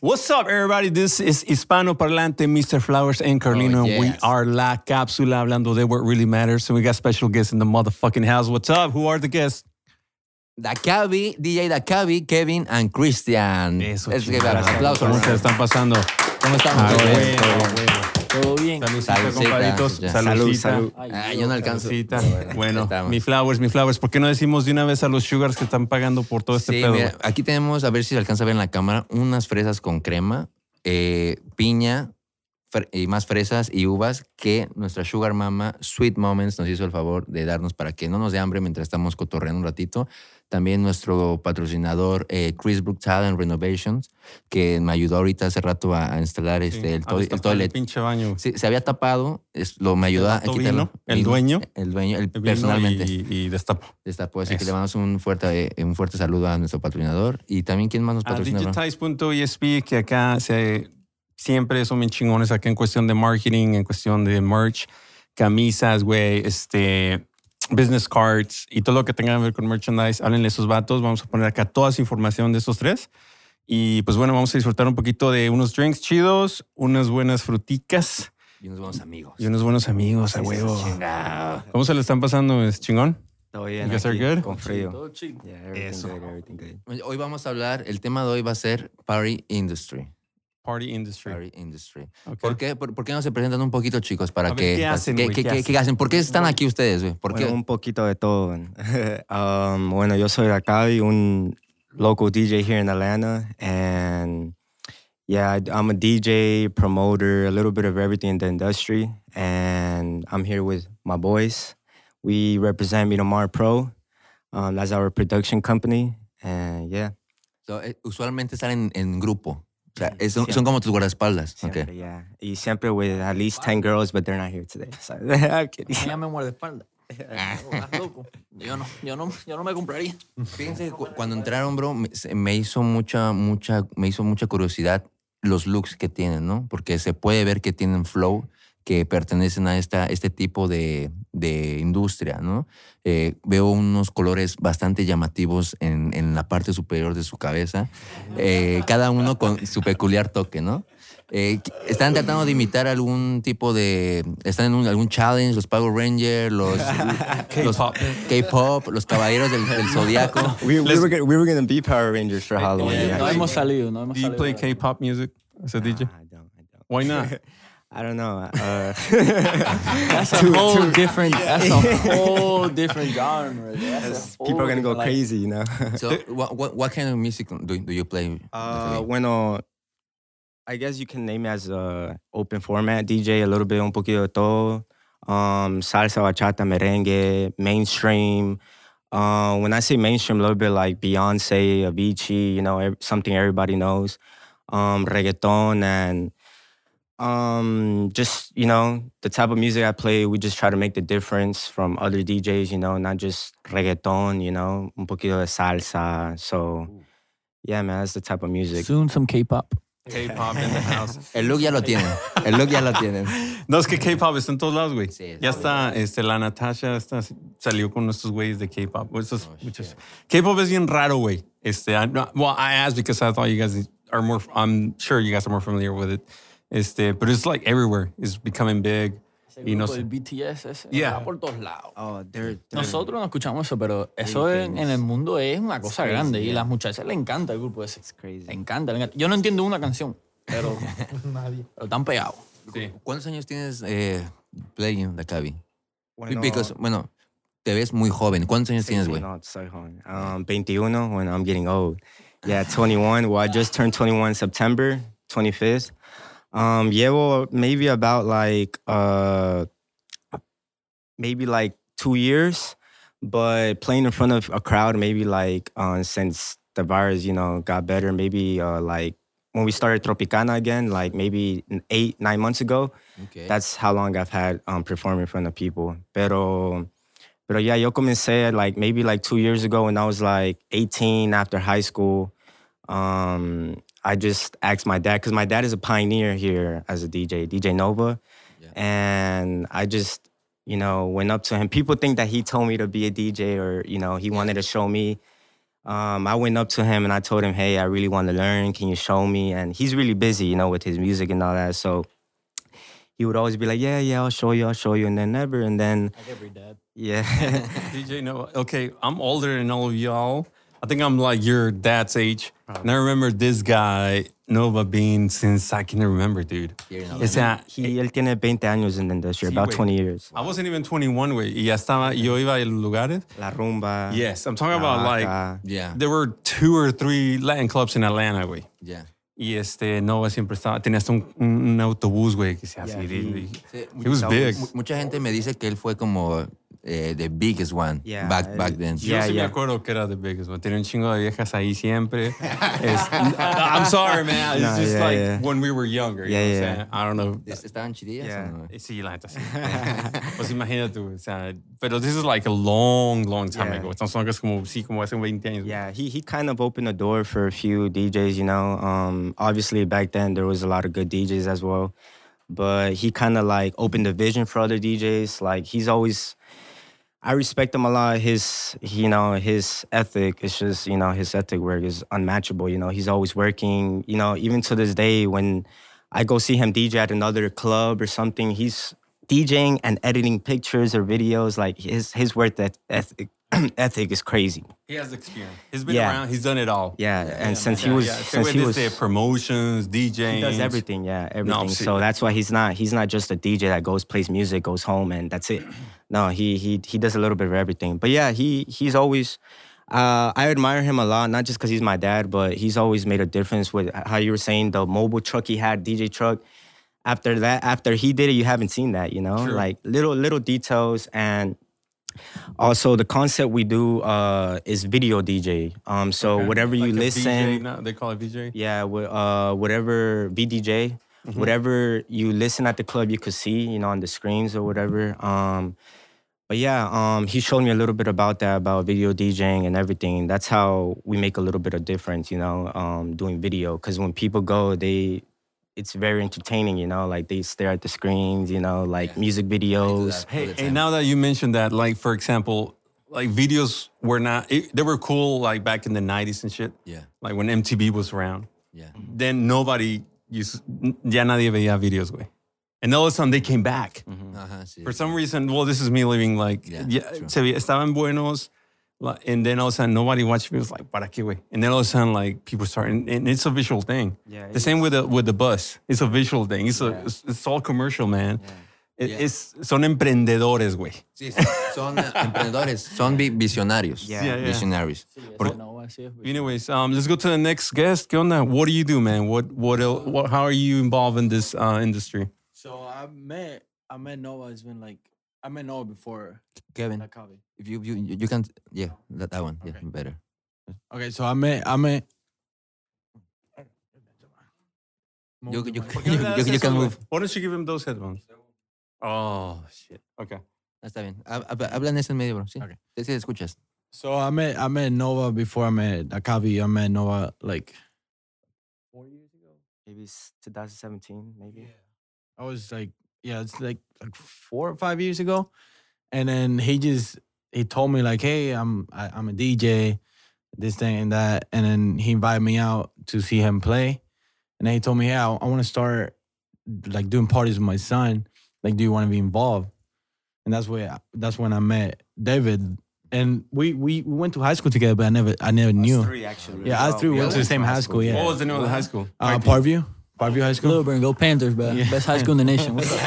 What's up, everybody? This is Hispano Parlante, Mr. Flowers and Carlino. Oh, and We are La Cápsula, hablando de what really matters. And we got special guests in the motherfucking house. What's up? Who are the guests? Dakabi, DJ Dakabi, Kevin and Christian. Eso, Es que chingada. aplausos. ¿Cómo se están pasando? ¿Cómo estamos? Ah. ¿Todo bien? Saludcita, compadritos. Salud, Ah, yo no alcanzo. Bueno, estamos. mi flowers, mi flowers. ¿Por qué no decimos de una vez a los sugars que están pagando por todo este Sí, pedo? mira, aquí tenemos, a ver si se alcanza a ver en la cámara, unas fresas con crema, eh, piña y más fresas y uvas que nuestra Sugar Mama Sweet Moments nos hizo el favor de darnos para que no nos dé hambre mientras estamos cotorreando un ratito. También nuestro patrocinador eh, Chris Brook Talent Renovations, que me ayudó ahorita hace rato a, a instalar este, Sí, el, to- el toilet. pinche baño. Sí, se había tapado, es- lo me ayudó a quitarlo. el Vino, dueño. El dueño, el personalmente. Y, y destapó. Destapó, así que le mandamos un fuerte, eh, un fuerte saludo a nuestro patrocinador. Y también, ¿quién más nos patrocina? Digitize.esp, que acá se, siempre son bien chingones acá en cuestión de marketing, en cuestión de merch, camisas, güey, este, business cards y todo lo que tenga que ver con merchandise. Háblenle a esos vatos. Vamos a poner acá toda esa información de esos tres. Y pues bueno, vamos a disfrutar un poquito de unos drinks chidos, unas buenas fruticas Y unos buenos amigos. y unos buenos amigos a huevo. Chingado. ¿Cómo se le están pasando? ¿Es chingón? Todo bien. You guys are aquí, good? Con frío. Todo. Yeah, Eso. good, good. Hoy vamos a hablar, el tema de hoy va a ser Party Industry. Party industry. Party Industry. Ok. ¿Por qué, por, por qué no se presentan un poquito, chicos? Para A ver, que, ¿qué para- hacen, ¿qué, güey? qué- ¿Qué qué- hacen? qué hacen? ¿Por qué están aquí ustedes, güey? ¿Por Bueno, qué? un poquito de todo. um, bueno, yo soy Akabi, un local DJ here in Atlanta, and yeah, I- I'm a DJ, promoter, a little bit of everything in the industry, and I'm here with my boys. We represent Miramar Pro. Um, that's our production company, and yeah. So, eh, usualmente están en, en grupo. O sea, es- son, son como tus guardaespaldas. Ok. Siempre, yeah. Y siempre with at least 10 girls, but they're not here today. So, I'm kidding. Ella me muerde espalda. Estás loco. Yo no, yo no, yo no me compraría. Fíjense, que cu- cuando entraron, bro, me, me hizo mucha, mucha, me hizo mucha curiosidad los looks que tienen, ¿no? Porque se puede ver que tienen flow, que pertenecen a esta, este tipo de, de industria, ¿no? Eh, veo unos colores bastante llamativos en, en la parte superior de su cabeza, eh, cada uno con su peculiar toque, ¿no? Eh, ¿Están tratando de imitar algún tipo de... ¿Están en un- algún challenge? Los Power Rangers, los... los K-pop. K-pop, los caballeros del, del zodiaco. We, we, were gonna, we were gonna be Power Rangers for Halloween. No hemos salido, no hemos Do you salido. play K-pop music as a DJ? Nah, I don't. I don't. Why not? I don't know. Uh, That's a whole different, that's a whole different genre. That's whole people are gonna go like, crazy, you know. So, what, what, what kind of music do, do you play? Uh, bueno, I guess you can name it as a open format DJ, a little bit un poquito de todo. Um, salsa, bachata, merengue, mainstream. Uh, when I say mainstream, a little bit like Beyonce, Avicii, you know, something everybody knows. Um, reggaeton and um, just you know the type of music I play. We just try to make the difference from other DJs, you know, not just reggaeton, you know, un poquito de salsa. So. Yeah, man, that's the type of music. Soon some K-pop. K-pop in the house. El look ya lo tienen. El look ya lo tienen. No, es que K-pop está en todos lados, güey. Sí, ya sí. está, este, la Natasha está, salió con nuestros güeyes de K-pop. Estos Oh, muchos- K-pop es bien raro, güey. Este, I- well, I asked because I thought you guys are more, I'm sure you guys are more familiar with it. Este, but it's like everywhere. It's becoming big. Ese Y no sé. del BTS ese Yeah. está por todos lados. Oh, they're, they're Nosotros no escuchamos eso, pero eso en, en el mundo es una cosa crazy, grande y yeah. las muchachas le encanta el grupo ese. it's crazy. Le encanta, le encanta. Yo no entiendo una canción, pero, pero están pegados. Sí. ¿Cuántos años tienes eh, playing the Cavi? Bueno, Because, bueno, te ves muy joven. ¿Cuántos años tienes, güey? no, soy joven. Um, 21 when I'm getting old. Yeah, 21. Well, I just turned 21 September 25th. Um, llevo maybe about like uh, maybe like two years, but playing in front of a crowd maybe like uh, since the virus, you know, got better. Maybe uh, like when we started Tropicana again, like maybe eight nine months ago. Okay. That's how long I've had um, performing in front of people. Pero, pero yeah, yo comencé like maybe like two years ago when I was like 18 after high school. Um, I just asked my dad because my dad is a pioneer here as a DJ, DJ Nova, Yeah. and I just you know went up to him. People think that he told me to be a DJ or you know he wanted to show me Um, I went up to him and I told him, "Hey, I really want to learn. Can you show me?" And he's really busy, you know, with his music and all that. So he would always be like, "Yeah, yeah, I'll show you, I'll show you," and then never. And then Like every dad. yeah, DJ Nova. Okay, I'm older than all of y'all. I think I'm like your dad's age. And I oh. remember this guy, Nova, being since I can remember, dude. Here in O sea, he él tiene 20 años in the industry, Sí, about güey. 20 years. I wasn't even 21, güey. Y ya estaba, yo iba a lugares. La rumba. Yes, I'm talking La about like, Vaca. Yeah, there were two or three Latin clubs in Atlanta, güey. yeah. Y este, Nova siempre estaba, tenía hasta un, un- un autobús, güey, que se Yeah, hacía. he- Sí, It was big. mu- mucha gente me dice que él fue como eh, the biggest one Yeah, back back then. Yo Yeah, sí me yeah. acuerdo que era the biggest one. Tenía un chingo de viejas ahí siempre. Es- I'm sorry, man. It's No, just yeah, like yeah. when we were younger. you Yeah, know what I'm yeah. saying? I don't know. ¿Es- ¿Estaban chidillas? Yeah. o no? Sí, la neta sí. pues imagínate, o sea, pero this is like a long, long time Yeah. ago. Estamos hablando que es como, sí, como hace 20 años. Yeah, he he kind of opened the door for a few DJs, you know. Um, obviously back then there was a lot of good DJs as well, but he kind of like opened the vision for other DJs. Like he's always, I respect him a lot. His you know his ethic It's just you know his ethic work is unmatchable. You know he's always working. You know even to this day when I go see him DJ at another club or something, he's DJing and editing pictures or videos. Like his his work that ethic ethic is crazy. He has experience. He's been Yeah. around. He's done it all. Yeah, and since he was yeah. since he was this, promotions, DJing. he does everything. Yeah, everything. see- so that's why he's not he's not just a DJ that goes plays music, goes home, and that's it. No, he he he does a little bit of everything. But yeah, he he's always. Uh, I admire him a lot, not just because he's my dad, but he's always made a difference with how you were saying the mobile truck he had, DJ truck. After that, after he did it, you haven't seen that, you know, Sure. like little little details and also the concept we do uh, is video DJ. Um, so Okay. whatever you Like listen, VJ, they call it VJ. yeah, uh, whatever VDJ, whatever you listen at the club, you could see, you know, on the screens or whatever. Um, but yeah, um, he showed me a little bit about that, about video DJing and everything. That's how we make a little bit of difference, you know, um, doing video. Because when people go, they, it's very entertaining, you know, like they stare at the screens, you know, like Yeah. music videos. Hey, and now that you mentioned that, like for example, like videos were not it, they were cool like back in the '90s and shit. Yeah, Like when MTV was around, yeah. then nobody used ya nadie veía videos, güey. And all of a sudden they came back. Ajá, sí. For some reason, well, this is me living like Yeah, yeah, true. se veía- estaban buenos, and then all of a sudden nobody watched videos like para qué, güey. And then all of a sudden like people start, and, and it's a visual thing. Yeah, the same with the with the bus. It's a visual thing. It's a it's, it's all commercial, man. It- Yeah. It's son emprendedores, güey. Sí, sí, son eh, emprendedores, son vi- visionarios. Yeah. Yeah, yeah. Visionarios. Por, no, así es. Anyways, um, let's go to the next guest. ¿Qué onda? What do you do, man? What what el- what? How are you involved in this uh, industry? So I met I met Nova. It's been like I met Nova before Kevin, that if you, you, you can, yeah, that, that one, yeah, Okay. better. Okay, so I met I met. You, you, Move you, the you, you can move. Why don't you give him those headphones? Oh shit. Okay. Está bien. Hab- hab- Habla en ese medio, bro. Sí, Ok. sí, sí, escuchas. So I met I met Nova before I met Akavi. I met Nova like four years ago. Maybe 2017, maybe. I was like, yeah, it's like like four or five years ago, and then he just he told me like, hey, I'm I, I'm a DJ, this thing and that, and then he invited me out to see him play, and then he told me, yeah, I, I want to start like doing parties with my son. Like, do you want to be involved? And that's where that's when I met David, and we we, we went to high school together, but I never I never knew. Us three, actually. Yeah, us three went to the same high school, yeah. What was the name of the high school? Uh, Parkview, Parkview High School. Lilburn, go Panthers, bro. Best high school in the nation. What's up?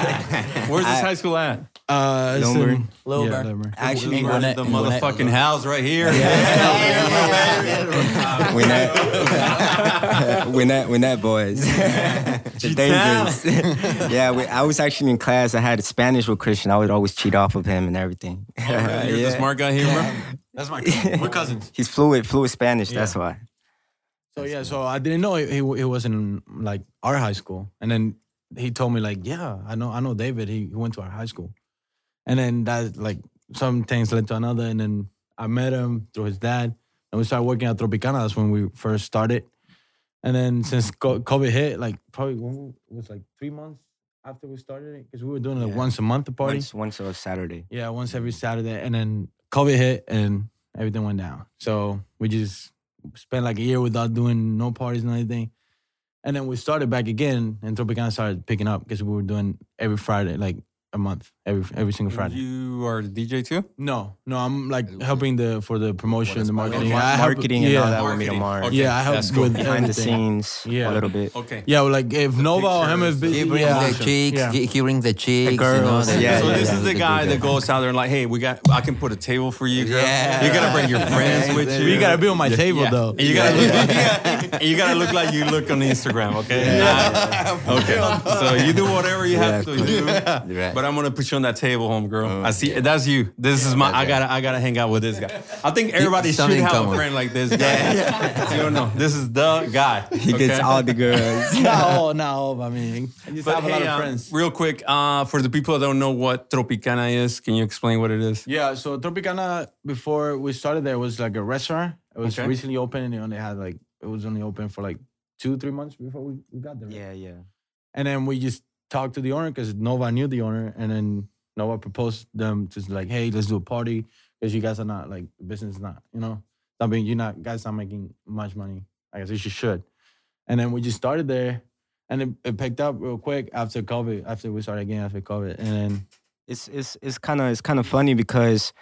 Where's this I- high school at? Uh, it's Lilburn. in- Lilburn. Yeah, Lilburn. Actually, In Where's Gwinnett, the Gwinnett. motherfucking house right here. when that when that when that boys the dangerous yeah we, i was actually in class i had spanish with christian i would always cheat off of him and everything You're the Yeah. smart guy here, bro. That's my cousin. We're cousins. he's fluent fluent spanish that's why So yeah, so I didn't know he he, was in like our high school, and then he told me like, yeah, I know I know David. He, he went to our high school, and then that like some things led to another, and then I met him through his dad, and we started working at Tropicana. That's when we first started, and then since COVID hit, like probably when it was like three months after we started it, because we were doing it Yeah. once a month the party. once once a saturday Yeah, once every Saturday, and then COVID hit, and everything went down. So we just spent like a year without doing no parties and anything. And then we started back again, and Tropicana started picking up because we were doing every Friday, like a month, every every single Friday. You are the DJ too? No, no, I'm like helping the for the promotion, the marketing, Mar- I help- marketing and yeah, all that with me tomorrow. Okay. Yeah, I help cool. with Behind the scenes Yeah. a little bit. Okay. Yeah, like if Nova or him is pictures. busy, He brings yeah, the chicks. yeah. He, he brings the chicks. you know, the- yeah, so yeah, this yeah. is the guy that goes out there and like, hey, we got, I can put a table for you, girl. Yeah. You gotta bring your friends with you. You gotta be on my table though. And you gotta look, and you gotta look like you look on Instagram, okay? Okay. So you do whatever you have to do. Right. But I'm gonna put you on that table, home girl. I see that's you. This is my. I gotta. I gotta hang out with this guy. I think everybody should something in have a friend like this guy. you don't know. This is the guy. He gets all the girls. not all, not all. I mean, I just But have a hey, lot of uh, friends. real quick, uh, for the people that don't know what Tropicana is, can you explain what it is? Yeah, so Tropicana before we started there was like a restaurant. It was Okay. recently open and it only had like it was only open for like two, three months before we, we got there. right? yeah, yeah. And then we just talked to the owner because Nova knew the owner, and then Nova proposed them to like, hey, let's do a party because you guys are not like business is not, you know, I mean, you're not guys not making much money. I guess you should. And then we just started there, and it, it picked up real quick after COVID. After we started again after COVID, and then it's it's it's kind of it's kind of funny because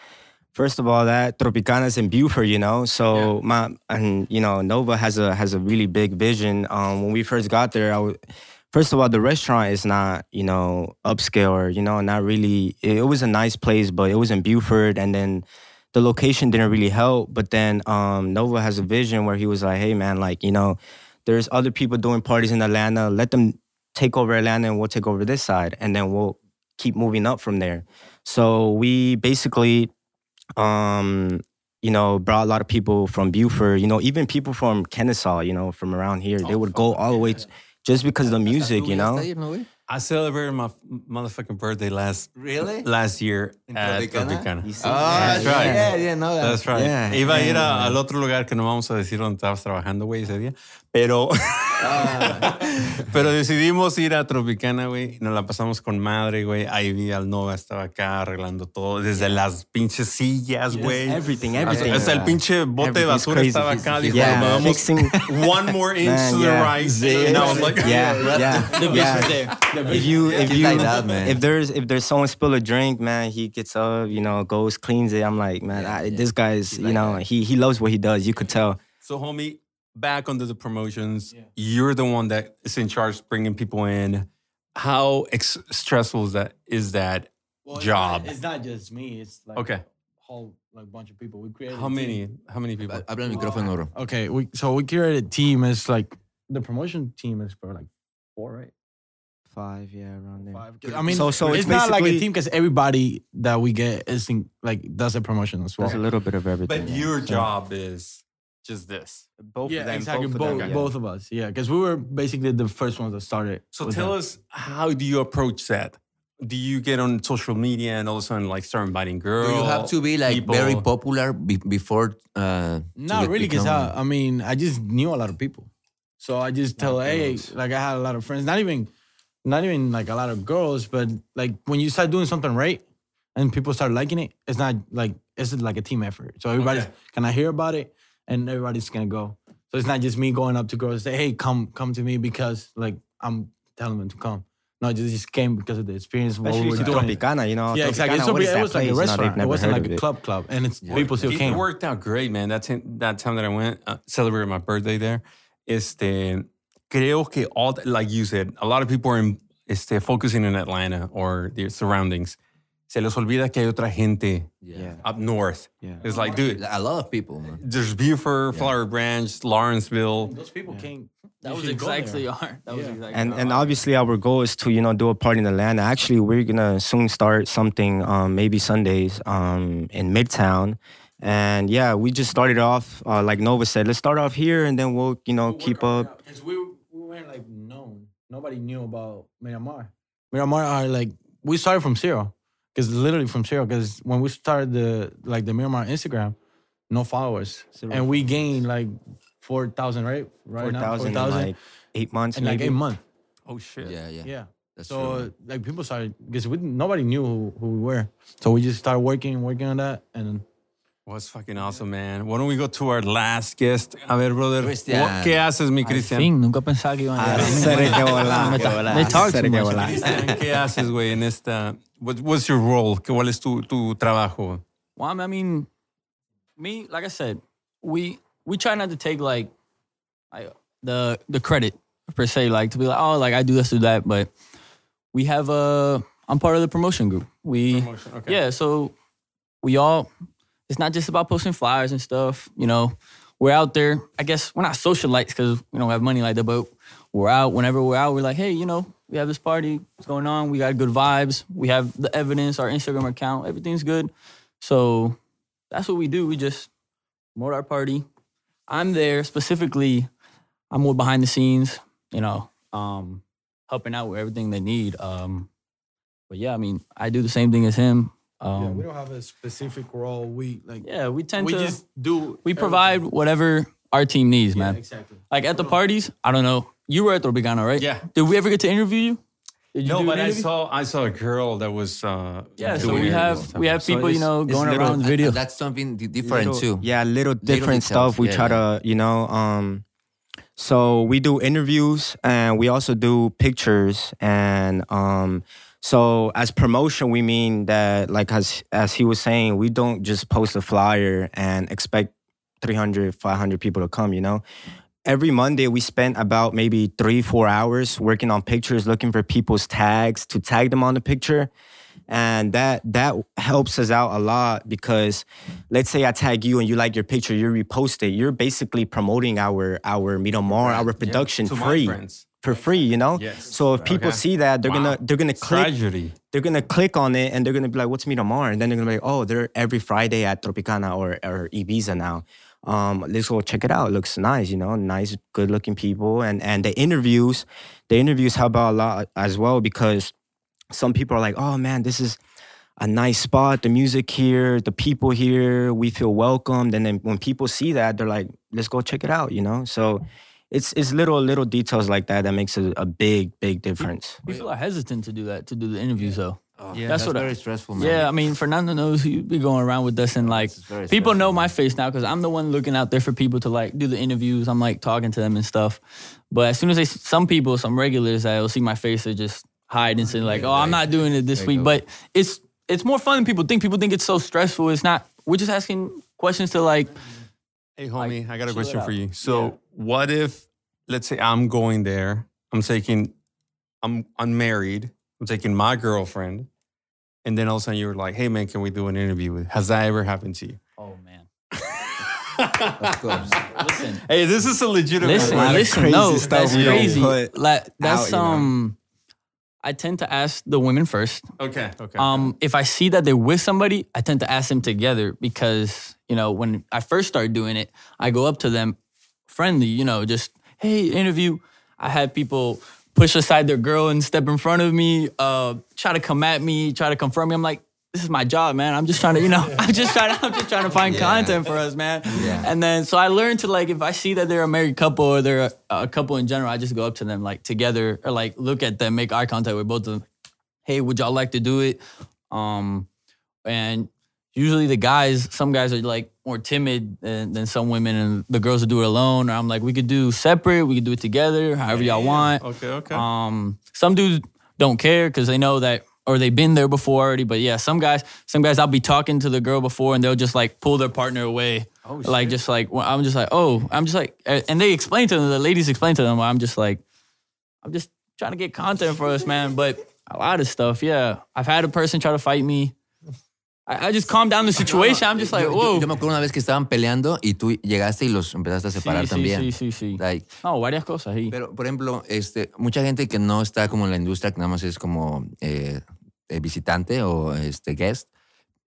first of all that Tropicana's in Buford, you know. So my and you know Nova has a has a really big vision. Um, when we first got there, I was first of all the restaurant is not you know upscale or you know not really. It, was a nice place, but it was in Buford, and then the location didn't really help. But then um, Nova has a vision where he was like, hey man, like you know, there's other people doing parties in Atlanta. Let them take over Atlanta, and we'll take over this side, and then we'll keep moving up from there. So we basically, um, you know, brought a lot of people from Buford. You know, even people from Kennesaw. You know, from around here, they would go all the way to, just because of the music. You know, I celebrated my motherfucking birthday last Really? last year In at Tropicana? Ah, That's right. Yeah, yeah, no. That's right. Yeah, Iba a ir yeah, a- al otro lugar que no vamos a decir donde estabas trabajando, güey, ese día. Pero, pero decidimos ir a Tropicana, güey. Nos la pasamos con madre, güey. Ahí vi al Nova, estaba acá arreglando todo. Desde las pinches sillas, güey. everything, Hasta, everything. hasta el pinche bote de basura crazy. estaba acá. Dijo, Yeah, vamos fixing- one more inch Man, to the yeah. right. And I was like, yeah, yeah, The vision's yeah. there. If you if you like that, man. if there's if there's someone spill a drink, man, he gets up, you know, goes cleans it. I'm like, man, Yeah, I, yeah. this guy's, you like know, that. he he loves what he does. You could tell. So, homie, back onto the promotions. Yeah. You're the one that is in charge bringing people in. How ex- stressful is that? Is that? Well, it's Job. not- It's not just me. It's like Okay. whole like bunch of people. We created. How a team. many? How many people? Habla el micrófono, bro. Okay, we so we created a team. It's like the promotion team is for like four, right? Five, yeah, around there. Five. I mean, So- so it's, it's not like a team because everybody that we get is in, like does a promotion as well. There's a little bit of everything. But yeah. your So, job is just this. both yeah, of them, exactly. both, Both, of them, yeah. both of us. Yeah, because we were basically the first ones that started. So tell that. us, how do you approach that? Do you get on social media and all of a sudden like start inviting girls? Do you have to be like people? very popular be- before? Uh, to Not really, because I, I mean, I just knew a lot of people, so I just tell, hey, like I had a lot of friends. Not even, not even like a lot of girls, but like when you start doing something right, and people start liking it, it's not like it's like a team effort. So everybody's Okay. gonna hear about it, and everybody's gonna go. So it's not just me going up to girls and say, hey, come, come to me because like I'm telling them to come. No, I just just came because of the experience. of what we were doing. Tropicana, you know. Yeah, exactly. Tropicana, So what is it that was like a place? You know, they've restaurant. it wasn't like a it. club club, and it's people still it, came. It worked out great, man. That time, that time that I went uh, celebrated my birthday there. Este, creo que all the- like you said, a lot of people are in, este, focusing in Atlanta or their surroundings. Se les olvida que hay otra gente Yeah. up north. Yeah. It's like, dude, A lot of people, man. there's Buford, Flowery Branch, Lawrenceville. Those people came. That was should go there. exactly our. That was exactly. and and obviously our goal is to you know do a party in Atlanta. Actually, we're gonna soon start something, um, maybe Sundays, um, in Midtown. And yeah, we just started off uh, like Nova said. Let's start off here, and then we'll you know keep up. Because we, we weren't like known. Nobody knew about Miramar. Miramar are like we started from zero. Because literally from zero. Because when we started the like the Miramar Instagram, no followers, Zero and we gained like four thousand right right Four now thousand in 4,000 like eight months, in like maybe. eight months. Oh, shit. Yeah, yeah. Yeah. That's so true. like people started because we nobody knew who, who we were. So we just started working working on that and Was fucking awesome, man. Why don't we go to our last guest? A ver, brother. Cristian. what- ¿Qué haces, mi Al Cristian? fin, nunca pensaba que iban a llegar. Hacer que volar, Me que volar, They talk too much. Cristian, ¿Qué haces, güey, en esta? What, what's your role? ¿Qué- ¿Cuál es tu, tu trabajo? Well, I mean, me, like I said, we we try not to take like, like the the credit per se, like to be like, oh, like I do this, do that, but we have a. I'm part of the promotion group. We Promotion, okay. yeah, so we all. It's not just about posting flyers and stuff. You know, we're out there. I guess we're not socialites because we don't have money like that, but we're out. Whenever we're out, we're like, hey, you know, we have this party. What's going on? We got good vibes. We have the evidence. Our Instagram account, everything's good. So that's what we do. We just promote our party. I'm there specifically. I'm more behind the scenes, you know, um, helping out with everything they need. Um, but yeah, I mean, I do the same thing as him. Yeah, Um, we don't have a specific role. We like yeah, we tend we to just do. we provide whatever our team needs, Yeah, man. exactly. Like at the parties, I don't know. You were at Tropicana, right? Yeah. Did we ever get to interview you? Did you No, but an I saw I saw a girl that was uh, Yeah, so we have we have So people, you know, going little- around the video. And that's something different little- too. Yeah, a little different details, stuff. We yeah, try to, you know, um, so we do interviews and we also do pictures and um, so as promotion we mean that like as as he was saying, we don't just post a flyer and expect 300, 500 people to come, you know. Every Monday we spent about maybe three, four hours working on pictures, looking for people's tags to tag them on the picture and that that helps us out a lot because let's say I tag you and you like your picture, you repost it. You're basically promoting our our Miramar, our production to my free friends. For free. You know. Yes. So if people Okay. see that, they're Wow. gonna they're gonna click Tragedy. they're gonna click on it and they're gonna be like, "What's Miramar?" And then they're gonna be like, "Oh, they're every Friday at Tropicana or or Ibiza now." Um, let's go check it out. It looks nice, you know, nice, good-looking people, and and the interviews, the interviews help out a lot as well because some people are like, "Oh man, this is." A nice spot, the music here, the people here, we feel welcomed. And then when people see that, they're like, let's go check it out, you know? So it's it's little little details like that that makes a, a big, big difference. People are hesitant to do that, to do the interviews though. Oh, yeah, that's that's, what I- very stressful, man. Yeah, I mean, Fernando knows you be going around with us, and like It's very people know my face now because I'm the one looking out there for people to like do the interviews. I'm like talking to them and stuff. But as soon as they, some people, some regulars that'll see my face, they just hide and say like, "Oh, I'm not doing it this week." go. But it's it's more fun than people think. People think it's so stressful. It's not. We're just asking questions to like. Hey, homie, I got a question for you. So, what if, let's say, I'm going there, I'm taking, I'm unmarried, I'm taking my girlfriend, and then all of a sudden you're like, hey, man, can we do an interview with? Has that ever happened to you? Oh man, Of course. listen. Hey, this is a legitimate Listen, listen, crazy no, stuff that's crazy. Like, that's you know? um. I tend to ask the women first. Okay, okay. Um, if I see that they're with somebody, I tend to ask them together because you know when I first started doing it, I go up to them, friendly, you know, just hey, interview. I had people push aside their girl and step in front of me, uh, try to come at me, try to confront me. I'm like, this is my job, man. I'm just trying to, you know, I'm just trying to, I'm just trying to find Yeah. content for us, man. Yeah. And then so I learned to like, if I see that they're a married couple or they're a, a couple in general, I just go up to them like together or like look at them, make eye contact with both of them. Hey, would y'all like to do it? Um, and usually the guys, some guys are like more timid than, than some women, and the girls will do it alone. Or I'm like, we could do separate, we could do it together, however y'all want. okay, okay. Um, some dudes don't care because they know that or they've been there before already. But yeah, some guys, some guys, I'll be talking to the girl before and they'll just like pull their partner away. Oh, like just like I'm just like oh I'm just like and they explain to them the ladies explain to them I'm just like I'm just trying to get content for us man but a lot of stuff yeah I've had a person try to fight me I, just calm down the situation I'm just like Yo- yo- whoa Yo, me acuerdo una vez que estaban peleando y tú llegaste y los empezaste a separar sí, también. sí sí sí Like, no varias cosas sí. Pero, por ejemplo, este, mucha gente que no está como en la industria, que nada más es como eh, eh, visitante o este, guest,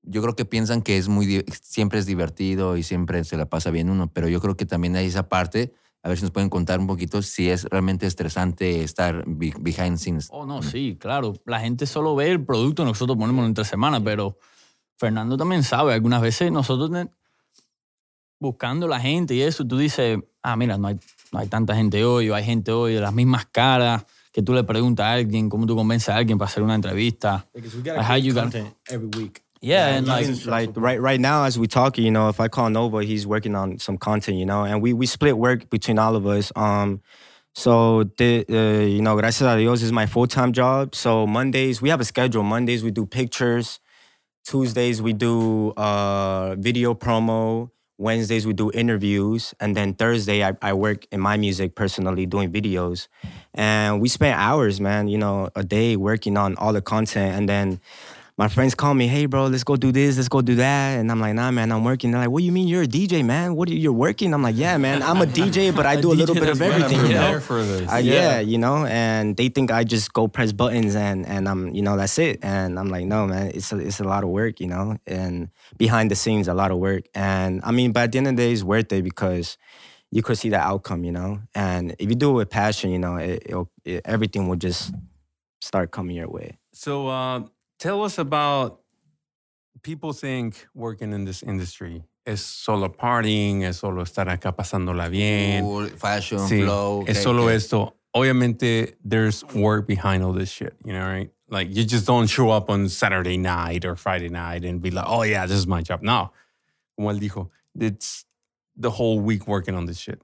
yo creo que piensan que es muy, siempre es divertido y siempre se la pasa bien uno, pero yo creo que también hay esa parte, a ver si nos pueden contar un poquito si es realmente estresante estar be- behind scenes. Oh, no, sí, claro. La gente solo ve el producto, nosotros ponemos entre semana, pero Fernando también sabe, algunas veces nosotros buscando la gente y eso, tú dices, ah, mira, no hay, no hay tanta gente hoy, o hay gente hoy de las mismas caras, que tú le preguntas a alguien, cómo tú convences a alguien para hacer una entrevista. Because we gotta How got- every week. Yeah, and like right right now as we talk, you know, if I call Nova, he's working on some content, you know, and we we split work between all of us. Um, so the uh, you know, gracias a Dios is my full time job. So Mondays we have a schedule. Mondays we do pictures. Tuesdays we do uh video promo. Wednesdays we do interviews, and then Thursday I, I work in my music personally doing videos, and we spend hours, man, you know, a day working on all the content, and then my friends call me, hey, bro, let's go do this, let's go do that. And I'm like, nah, man, I'm working. They're like, what do you mean you're a DJ, man? What are you, you're working? I'm like, yeah, man, I'm a DJ, but I do a little bit of everything, you know? for this. Uh, yeah. you know, and they think I just go press buttons and and I'm, you know, that's it. And I'm like, no, man, it's a, it's a lot of work, you know, and behind the scenes, a lot of work. And I mean, but at the end of the day, it's worth it because you could see the outcome, you know. And if you do it with passion, you know, it, it'll, it, everything will just start coming your way. So uh, tell us about people think working in this industry es solo partying, es solo estar acá pasándola bien. Cool, fashion, Sí, flow. es solo que- esto. Obviamente, there's work behind all this shit, you know, right? Like, you just don't show up on Saturday night or Friday night and be like, oh, yeah, this is my job. No. Como él dijo, it's the whole week working on this shit.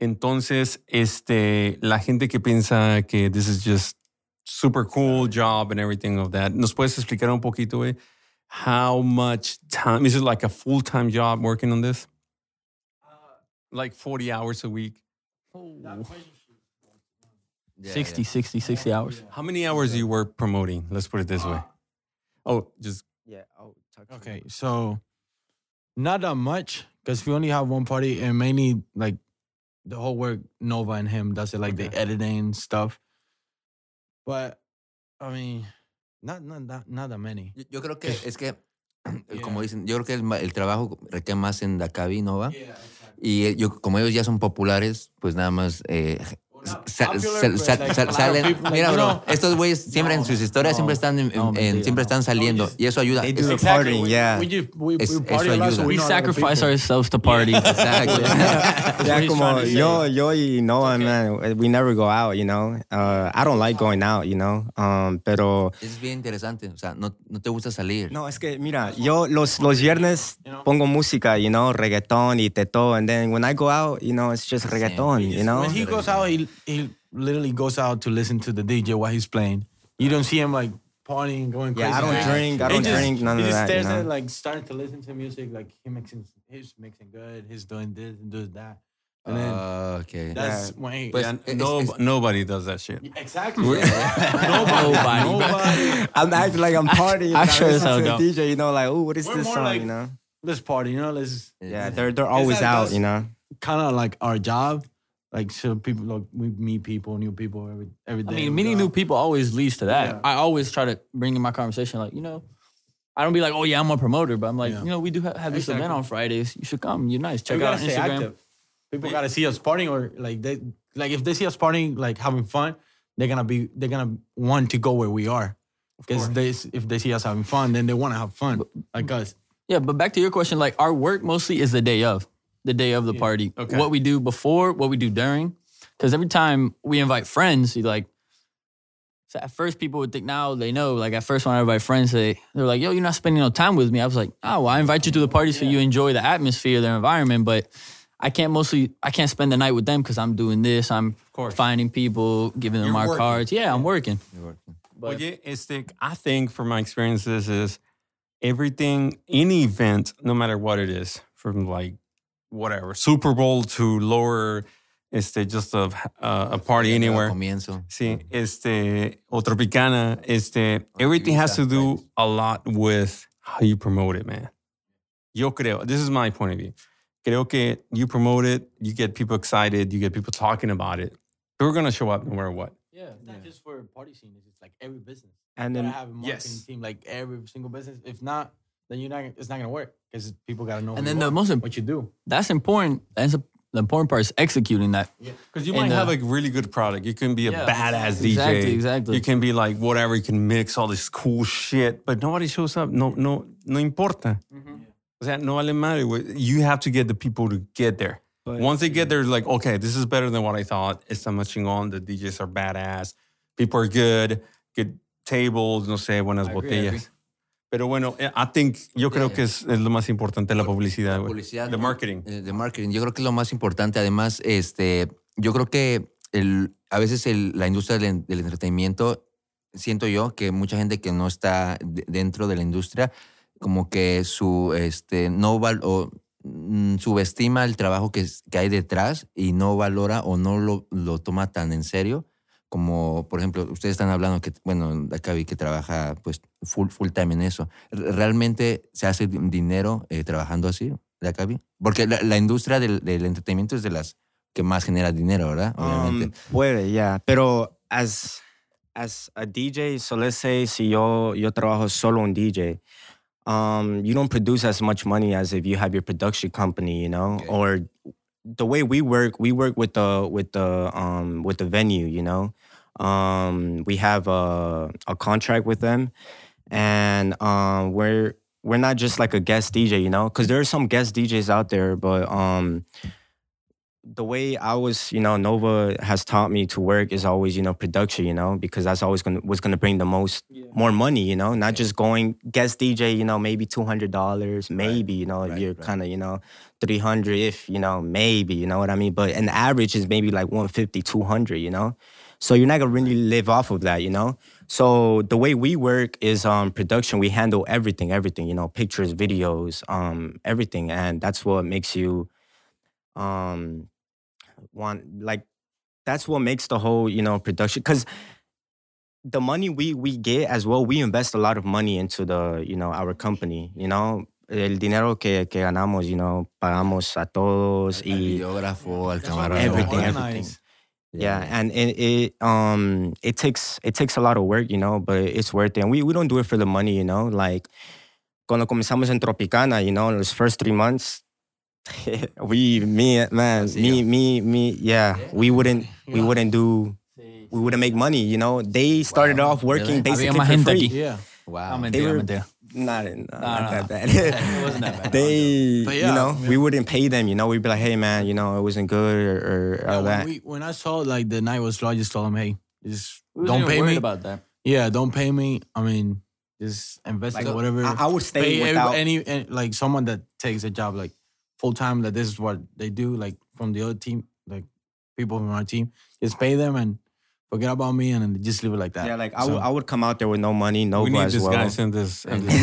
Entonces, este, la gente que piensa que this is just super cool job and everything of that, ¿nos puedes explicar un poquito, güey? How much time, is it like a full-time job working on this? Uh, like 40 hours a week? Yeah, 60, 60, 60 hours. How many hours do you work promoting? Let's put it this way. Uh, oh, just Yeah, I'll talk to Okay, so not that much because we only have one party and mainly like the whole work Nova and him does it like the editing stuff. But I mean, not not that not that many. Yo, yo creo que es que, Yeah. como dicen, yo creo que el, el trabajo recae más en Dacabi, Nova. Y eh, yo, como ellos ya son populares, pues nada más eh, sal- sal- salen. Mira, bro, estos güeyes siempre en sus historias siempre están, siempre están saliendo. y eso ayuda. They do the Exactly. yeah. Eso ayuda. we sacrifice ourselves to party. What he's como yo, yo y Noah, man, we never go out, you know. Uh, I don't like going out, you know. Um, pero Es bien interesante. O sea, no, no te gusta salir. no, es que mira, yo los los viernes pongo música, you know, reggaeton y teto, and then when I go out, you know, it's just reggaeton, we you know. When he goes out, he he literally goes out to listen to the DJ while he's playing. You don't see him like partying, going crazy. Yeah, I don't He drink, I don't drink, none he of just that, you stares at like starting to listen to music, like he mixing, he's mixing good, he's doing this and doing that, and then Ah, ok. that's when he. Pues, yeah, es- no, es- nobody does that shit. exactly. Nobody. Nobody. I'm acting like I'm partying. I and sure as listen hell to don't. DJ, you know, like, oh, what is We're this song, like- you know? Let's party, you know. Let's Yeah, they're they're always out, you know. kind of like our job. Like so, people like we meet people, new people every every day. I mean, meeting new people always leads to that. Yeah. I always try to bring in my conversation, like, you know, I don't be like, oh, yeah, I'm a promoter, but I'm like, Yeah. you know, we do ha- have this event on Fridays. You should come. You're nice. Check we out Instagram. active. People gotta see us partying, or like they like if they see us partying, like having fun, they're gonna be they're gonna want to go where we are. Because they if they see us having fun, then they want to have fun like us. Yeah, but back to your question, like our work mostly is the day of, the day of the party. Okay. What we do before, what we do during. Because every time we invite friends, you like, so at first people would think now they know. Like at first when I invite friends, they they're like, "Yo, you're not spending no time with me." I was like, "Oh, well, I invite you to the party so you enjoy the atmosphere, the environment, but." I can't mostly I can't spend the night with them because I'm doing this. I'm course. finding people, giving them You're our working. cards. Yeah, I'm working. But- Oye, este, I think from my experiences is everything, any event, no matter what it is, from like whatever, Super Bowl to lower, este, just a, uh, a party anywhere. Comienzo. Sí, este, o Tropicana, este, everything has to do a lot with how you promote it, man. Yo creo, this is my point of view. Creo que you promote it, you get people excited, you get people talking about it. They're going to show up no matter what. Yeah, it's not just for party scene. It's like every business. And You then have a marketing yes. team like every single business. If not, then you're not. It's not gonna work because people gotta know. And then the are, most imp- what you do. That's important. That's a, the important part is executing that. Because you And, might have uh, a really good product. You can be a Yeah, badass DJ. exactly, exactly. You can be like whatever. You can mix all this cool shit, but nobody shows up. No, no, no importa. O sea, no vale madre. You have to get the people to get there. But- Once they get there, like, okay, this is better than what I thought. Está más chingón. The DJs are badass. People are good. Good tables. No sé, buenas I agree, I botellas. agree. Pero bueno, eh, I think, yo creo Yeah. que es, es lo más importante la publicidad, La publicidad. The ¿no? marketing. Eh, De marketing. Yo creo que es lo más importante. Además, este, yo creo que el, a veces el- la industria del, del entretenimiento, siento yo que mucha gente que no está de- dentro de la industria, como que su, este, no val, o, mm, subestima el trabajo que, es- que hay detrás y no valora o no lo, lo toma tan en serio. Como, por ejemplo, ustedes están hablando que, bueno, acá vi que trabaja pues full, full time en eso. ¿Re- ¿Realmente se hace di- dinero eh, trabajando así, de acá vi? Porque la, la industria del, del entretenimiento es de las que más genera dinero, ¿verdad? Obviamente. Um, puede, yeah. Pero as as a DJ, so let's say si yo yo trabajo solo un DJ, um, you don't produce as much money as if you have your production company, you know, Okay. or the way we work, we work with the with the um with the venue, you know. Um, we have a a contract with them, and um, we're we're not just like a guest DJ, you know, because there are some guest DJs out there, but um, the way I was, you know, Nova has taught me to work is always, you know, production, you know, because that's always gonna was gonna bring the most more money, you know, not just going guest DJ, you know, maybe two hundred dollars, maybe, you know, if Right, you're right. kind of, you know, three hundred, if you know, maybe, you know what I mean. But an average is maybe like 150, 200, you know. So you're not gonna really live off of that, you know. So the way we work is um production. We handle everything, everything, you know, pictures, videos, um, everything, and that's what makes you um want like that's what makes the whole you know production because the money we we get as well we invest a lot of money into the you know our company you know el dinero que, que ganamos you know pagamos a todos al y videógrafo, al That's camarógrafo. Everything, organize. everything. Yeah and it, it um it takes it takes a lot of work you know but it's worth it and we, we don't do it for the money you know like cuando comenzamos en Tropicana you know in those first three months we me man me me me yeah we wouldn't we wouldn't do we wouldn't make money you know they started Wow. off working Really? Había basically más for gente free aquí. Yeah. Wow. No, They mentira, were- mentira. Not, uh, not, No, not no, that no. bad It wasn't that bad. they But you know yeah. we wouldn't pay them you know we'd be like hey man you know it wasn't good or, or, Yeah, all when, that we, when I saw like the night was slow, I just told him, "Hey, just don't pay me. about that. yeah, don't pay me. I mean, just invest Like, in whatever. I, I would stay pay without any, any like someone that takes a job like full time. That this is what they do. Like from the other team, like people from our team, just pay them and forget about me and just leave it like that. Yeah, like I So- would, I would come out there with no money, no we need this well. guy in this. in this-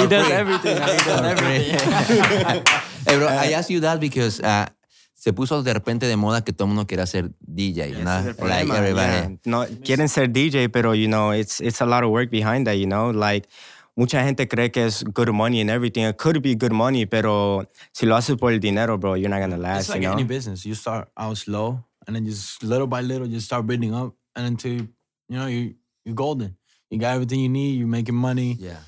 He does everything. He does everything. Hey, bro, I asked you that because uh, se puso de repente de moda que todo el mundo quiera ser DJ, Ese ¿no? es el Like everybody. yeah. No, quieren ser DJ, pero you know, it's it's a lot of work behind that, you know, like mucha gente cree que es good money and everything. It could be good money, pero si lo haces por el dinero, bro, you're not gonna last, It's like you know. any business. You start out slow and then just little by little, just start building up, and until you know you you're golden. You got everything you need. You're making money. Yeah.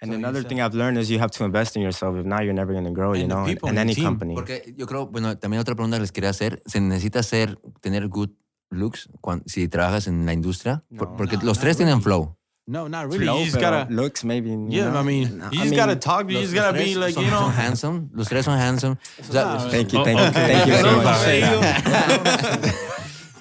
And So another thing I've learned is you have to invest in yourself. If not, you're never gonna grow, you And the know, in, people in in any team. company. Porque yo creo, bueno, también otra pregunta que les quería hacer, ¿se necesita ser, tener good looks cuan- si trabajas en la industria? Por- No. porque No, los not tres tienen flow. No, not really. Flow, you just gotta. looks maybe. Yeah, know? I mean, No, you I mean, gotta talk. You Los- just gotta be like you know. handsome, los tres son handsome. O No, Thank you, thank you, thank you very much.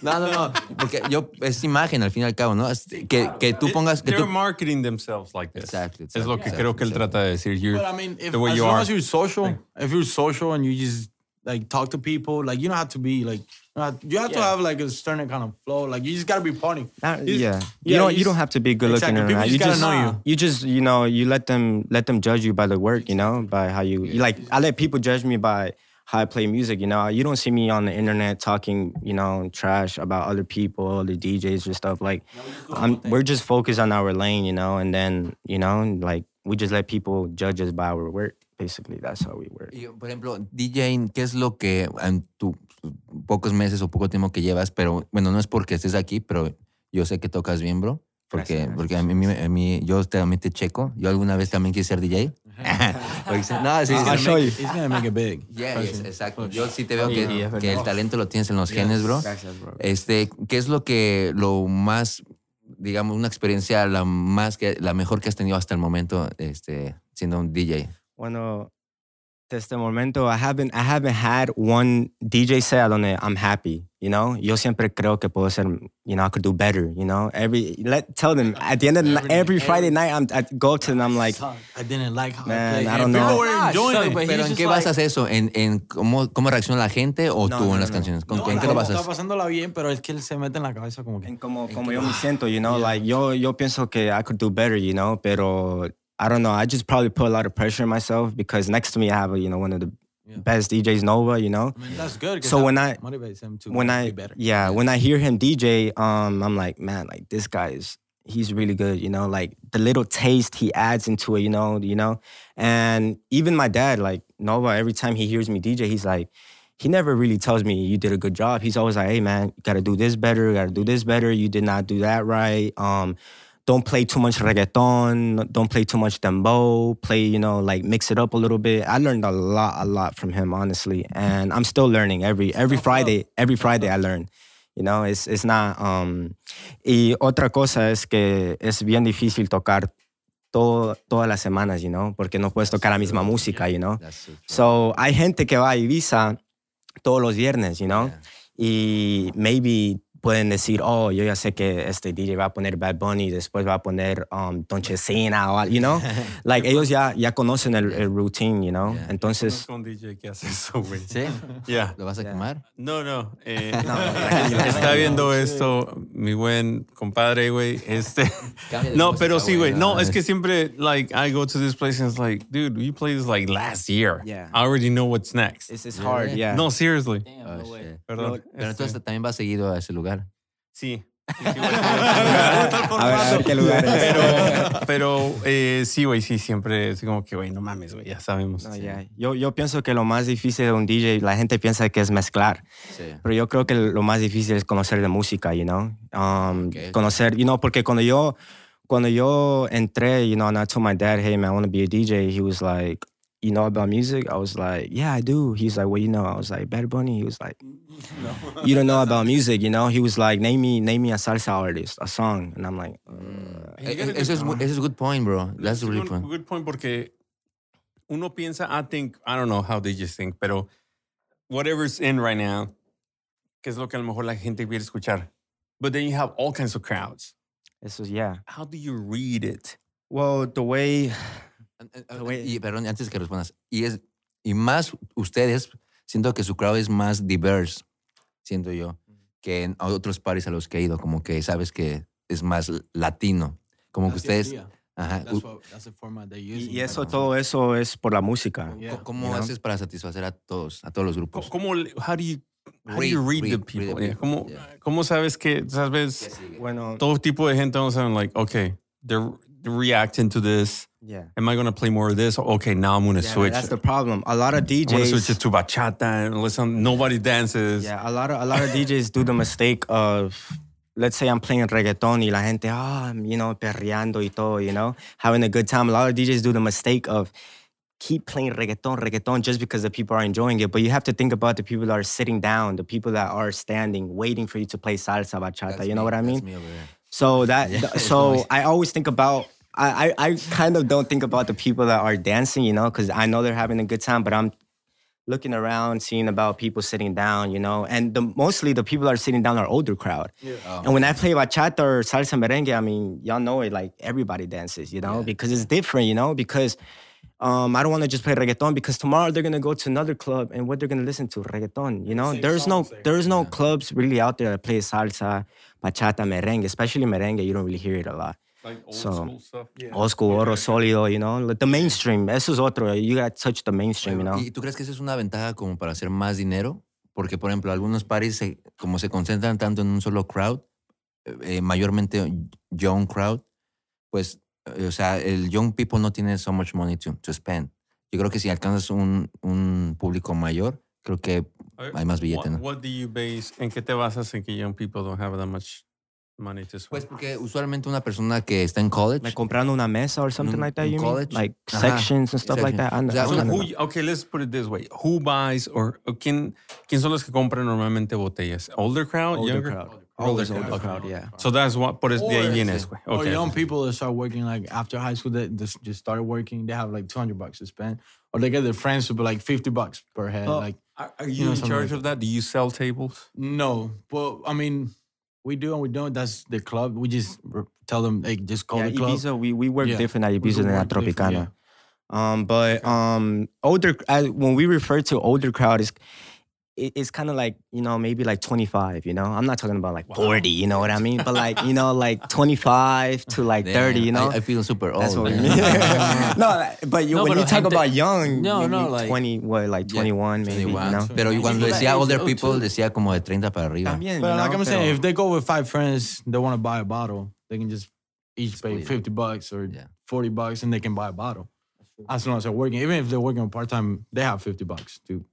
No, no, no. Porque yo, es imagen al fin y al cabo, ¿no? Es Que, que tú pongas. Que They're tú, marketing themselves like this. Exactly, Es lo que exactly, creo que él exactly. trata de decir. You're, But I mean, if, the way as you long are. as you're social, if you're social and you just like talk to people, like you don't have to be like you have, to Yeah. have like a certain kind of flow. Like you just gotta be funny. Not- You- yeah, you don't. you You don't have to be good looking Exactly, or people not. just You gotta just know you. You just you know you let them let them judge you by the work. You know by how you, you like. I let people judge me by how I play music. You know you don't see me on the internet talking you know trash about other people, other DJs or stuff. Like I'm, we're just focused on our lane. You know, and then you know like we just let people judge us by our work. Basically, that's how we work. Y, por ejemplo, DJ, ¿qué es lo que en tus pocos meses o poco tiempo que llevas? Pero bueno, no es porque estés aquí, pero yo sé que tocas bien, bro. Porque, Gracias, porque a mí, a mí- yo también te checo. Yo alguna vez también quise ser DJ. Sí, no, sí, I'll show make, you. he's gonna make it big. Yeah, yes, exacto. Yo sí te veo que, yeah, que el no. talento lo tienes en los genes, bro. Gracias, bro. Este, ¿qué es lo que lo más, digamos, una experiencia la más que la mejor que has tenido hasta el momento, este, siendo un DJ? Bueno, hasta este momento, I haven't, I haven't had one DJ set donde I'm happy, you know? Yo siempre creo que puedo ser, you know, I could do better, you know? Every, let, tell them, at the end of the night, every Friday night, I'm, I go up to them, I'm like, I didn't like how Man, I played. I don't people know. were Ah, enjoying suck, it, but but Pero ¿en qué like, basas eso? ¿En, en cómo, cómo reacciona la gente o No, tú no, en las no, canciones? ¿Con- no, ¿En la qué lo basas? Está pasándola bien, pero es que él se mete en la cabeza como que. en como, como yo me siento, you know? Like, yo, yo pienso que I could do better, you know? Pero, I don't know, I just probably put a lot of pressure on myself because next to me, I have, a, you know, one of the Yeah. best DJs, Nova, you know? I mean, that's good. So that when I- motivates him to when I better. yeah, when I hear him DJ, um, I'm like, man, like this guy is he's really good, you know, like the little taste he adds into it, you know, you know. And even my dad, like Nova, every time he hears me DJ, he's like, he never really tells me you did a good job. He's always like, hey man, you gotta do this better, you gotta do this better. You did not do that right. Um, don't play too much reggaeton, don't play too much dembow, play, you know, like mix it up a little bit. I learned a lot, a lot from him, honestly. And I'm still learning every every Friday, every Friday I learn. You know, it's it's not um y otra cosa es que es bien difícil tocar todo, todas las semanas, you know, porque no puedes tocar la misma música, you know. So, hay gente que va a Ibiza todos los viernes, you know, y maybe pueden decir, oh, yo ya sé que este DJ va a poner Bad Bunny, después va a poner um, Don Chesina, o al- you know, like ellos ya, ya conocen el, el routine, you know, Yeah. entonces, un DJ que hace eso, güey. ¿Sí? Yeah. ¿Lo vas a Yeah. quemar? No, no. eh, No, está viendo esto mi buen compadre, güey. Este. No, música, pero sí, güey. No, es que siempre, like, I go to this place and it's like, dude, you played this like last year. Yeah. I already know what's next. it's, it's Really? hard, yeah. No, seriously. Damn, Oh, no. Perdón. Pero Este, entonces también vas seguido a ese lugar. Sí. a ver, a ver qué lugar es. Pero, pero eh, sí, güey, sí, siempre es como que, güey, no mames, güey, ya sabemos. No, yeah. yo, yo pienso que lo más difícil de un DJ, la gente piensa que es mezclar, Sí. pero yo creo que lo más difícil es conocer de música, you know? Um, Okay. Conocer, you know, porque cuando yo, cuando yo entré, you know, and I told my dad, hey, man, I want to be a DJ, he was like, you know about music? I was like, yeah, I do. He's like, well, you know? I was like, Bad Bunny. He was like, no. you don't know about music, you know? He was like, name me, name me a salsa artist, a song. And I'm like, uh, You gotta Eh, Eso es, do- es good point, bro. That's a really good, point. good point porque uno piensa, I think, I don't know how they just think, pero whatever's in right now, que es lo que a lo mejor la gente quiere escuchar. But then you have all kinds of crowds. eso es, yeah. How do you read it? Well, the way, Güey. Y, perdón, antes que respondas. Y, es, y más ustedes, siento que su crowd es más diverse, siento yo, que en otros pares a los que he ido, como que sabes que es más latino. Como que ustedes... idea. Ajá. That's, what, that's the format they're y, using. y eso, todo eso es por la música. Yeah. ¿Cómo you know? haces para satisfacer a todos, a todos los grupos? ¿Cómo, how do you, how do you Read, read, the read, people? read the Yeah, people, ¿Cómo, yeah. ¿Cómo sabes que, sabes, Bueno, todo tipo de gente vamos a like, okay, they're reacting to this. yeah. Am I going to play more of this? Okay, now I'm going to Yeah, switch. That's the problem. A lot of I'm going to switch it to bachata and listen. Nobody dances. Yeah, a lot of a lot of DJs do the mistake of, let's say I'm playing reggaeton y la gente, ah, you know, perreando y todo, you know, having a good time. A lot of DJs do the mistake of keep playing reggaeton, reggaeton just because the people are enjoying it. But you have to think about the people that are sitting down, the people that are standing, waiting for you to play salsa, bachata. That's you know me, what I that's mean? me over there. So that Yeah, so I always think about I, I I kind of don't think about the people that are dancing, you know, because I know they're having a good time, but I'm looking around, seeing about people sitting down, you know, and the mostly the people that are sitting down are older crowd. Oh, And when I play bachata or salsa merengue, I mean, y'all know it, like everybody dances, you know, Yeah. because it's different, you know, because um, I don't want to just play reggaeton because tomorrow they're gonna go to another club and what they're gonna listen to reggaeton. You know, Same there's no there. there's no clubs really out there that play salsa, bachata, merengue, especially merengue. You don't really hear it a lot. Like old So- school stuff. Old school, oro sólido, you know, like the mainstream. Eso es otro. You gotta touch the mainstream, you know. ¿Y tú crees que eso es una ventaja como para hacer más dinero? Porque, por ejemplo, algunos paris, se- como se concentran tanto en un solo crowd, eh, mayormente young crowd, pues, eh, o sea, el young people no tiene so much money to, to spend. Yo creo que si alcanzas un, un público mayor, creo que hay más billete, What, ¿no? what do you base, en qué te basas en que young people don't have that much money to spend? Pues porque usualmente una persona que está en college. Like comprando una mesa or something Un- like that, un you college? mean? Like Ajá. sections and stuff like Section. that. I know- O sea, I So una- kinda who, know. okay, let's put it this way. Who buys or, o quién, quién son los que compran normalmente botellas? Older crowd, Older younger? crowd. Older Always crowd. older okay. crowd, yeah. So that's what, por eso de ahí Or- vienes, güey. Or Okay. young people that start working like after high school that just, just started working, they have like 200 bucks to spend. Or they get their friends to be like 50 bucks per head. Oh. Like, Are, are You you know, in something charge like of that? Do you sell tables? no. Well, I mean, we do and we don't. That's the club. We just tell them, hey, just call Yeah, the club. Ibiza, we, we work Yeah. different at Ibiza than at Tropicana. Um, but um, older uh, when we refer to older crowd is it, it's kind of like you know maybe like 25 you know i'm not talking about like 40 you know what i mean but like you know like 25 to like 30 you know I, I feel super old. that's what we man. mean no but you, No, when pero you talk gente- about young No, maybe no, like- 20 what like Yeah, 21 maybe you 21. know Pero Yeah. cuando People decía that older people, too. decía como de 30 para arriba. También, But you like I'm saying, if they go with five friends, they want to buy a bottle, they can just each pay 50 bucks or Yeah. 40 bucks and they can buy a bottle. As long as they're working. Even if they're working part time, they have 50 bucks to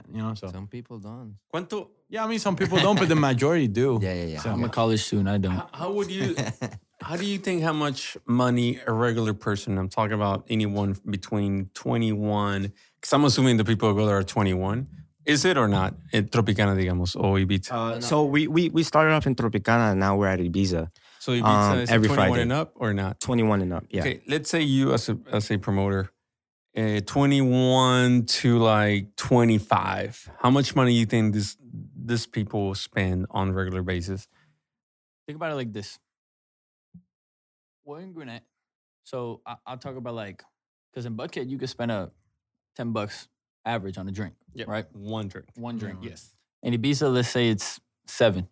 spend, you know? So, Some people don't. ¿Cuánto, yeah, I mean, some people don't, but the majority do. Yeah, yeah, yeah. So, I'm a college student. I don't. how, how would you, how do you think how much money a regular person, I'm talking about anyone between 21, because I'm assuming the people who go there are 21. Is it or not? En Tropicana, digamos, o Ibiza. uh, so we, we we started off in tropicana and now we're at ibiza so Ibiza um, is every 21 Friday. and up or not? 21 and up yeah Okay, let's say you as a as a promoter, uh, 21 to like 25. How much money you think this this people spend on a regular basis? Think about it like this. We're in Gwinnett. So I, I'll talk about like, because in Buckhead, you could spend a 10 bucks average on a drink, right? One drink. One drink. Yes. In Ibiza, let's say it's seven.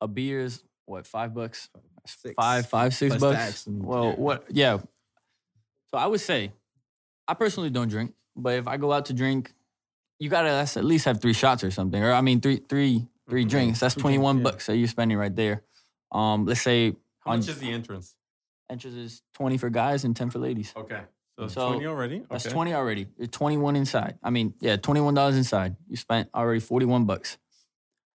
A beer is what, five bucks? Six. Five, five, six Plus bucks. tax well, what? Yeah. So I would say, I personally don't drink, but if I go out to drink, you gotta at least have three shots or something, or I mean three, three, three Mhm. drinks. That's twenty one yeah. bucks that you're spending right there. Um, let's say How on much is the entrance? entrance is twenty for guys and ten for ladies. Okay. So, So, 20 already? That's twenty already. You're twenty one inside. I mean, yeah, twenty one dollars inside. You spent already forty one bucks.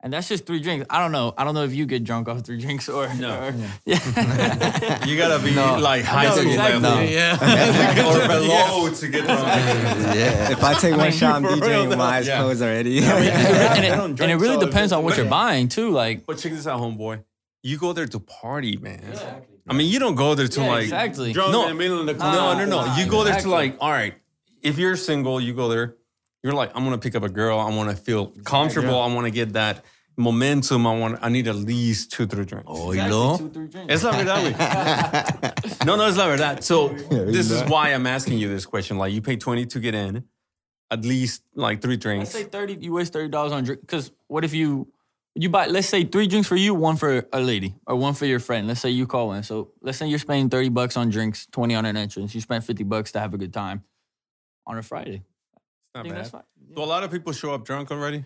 And that's just three drinks. I don't know. I don't know if you get drunk off three drinks or No. or- Yeah. yeah. You gotta be No. like high No, school exactly. level. Yeah. or below to get drunk. yeah. if i take one shot i'm for real, djing my eyes Yeah. closed already and, it, and it really so depends on what you're buying too. Like, But check this out, homeboy. You go there to party, man. I mean, you don't go there to Yeah, like exactly. drunk No. in the middle of the Nah, no, no, no. nah, you go there to like, all right. If you're single, you go there. You're like, I'm gonna pick up a girl. I want to feel comfortable. I want to get that momentum. I want. I need at least two, three drinks. Oílo. two, three drinks. Es la verdad, güey. No, no, es la verdad. So this is why I'm asking you this question. Like, you pay 20 to get in, at least like three Let's drinks. say thirty. You waste thirty dollars on drink. Because what if you you buy? Let's say three drinks for you, one for a lady, or one for your friend. Let's say you call in. So let's say you're spending thirty bucks on drinks, twenty on an entrance. You spent fifty bucks to have a good time on a Friday. I Not think that's bad. fine. Do a lot of people show up drunk already?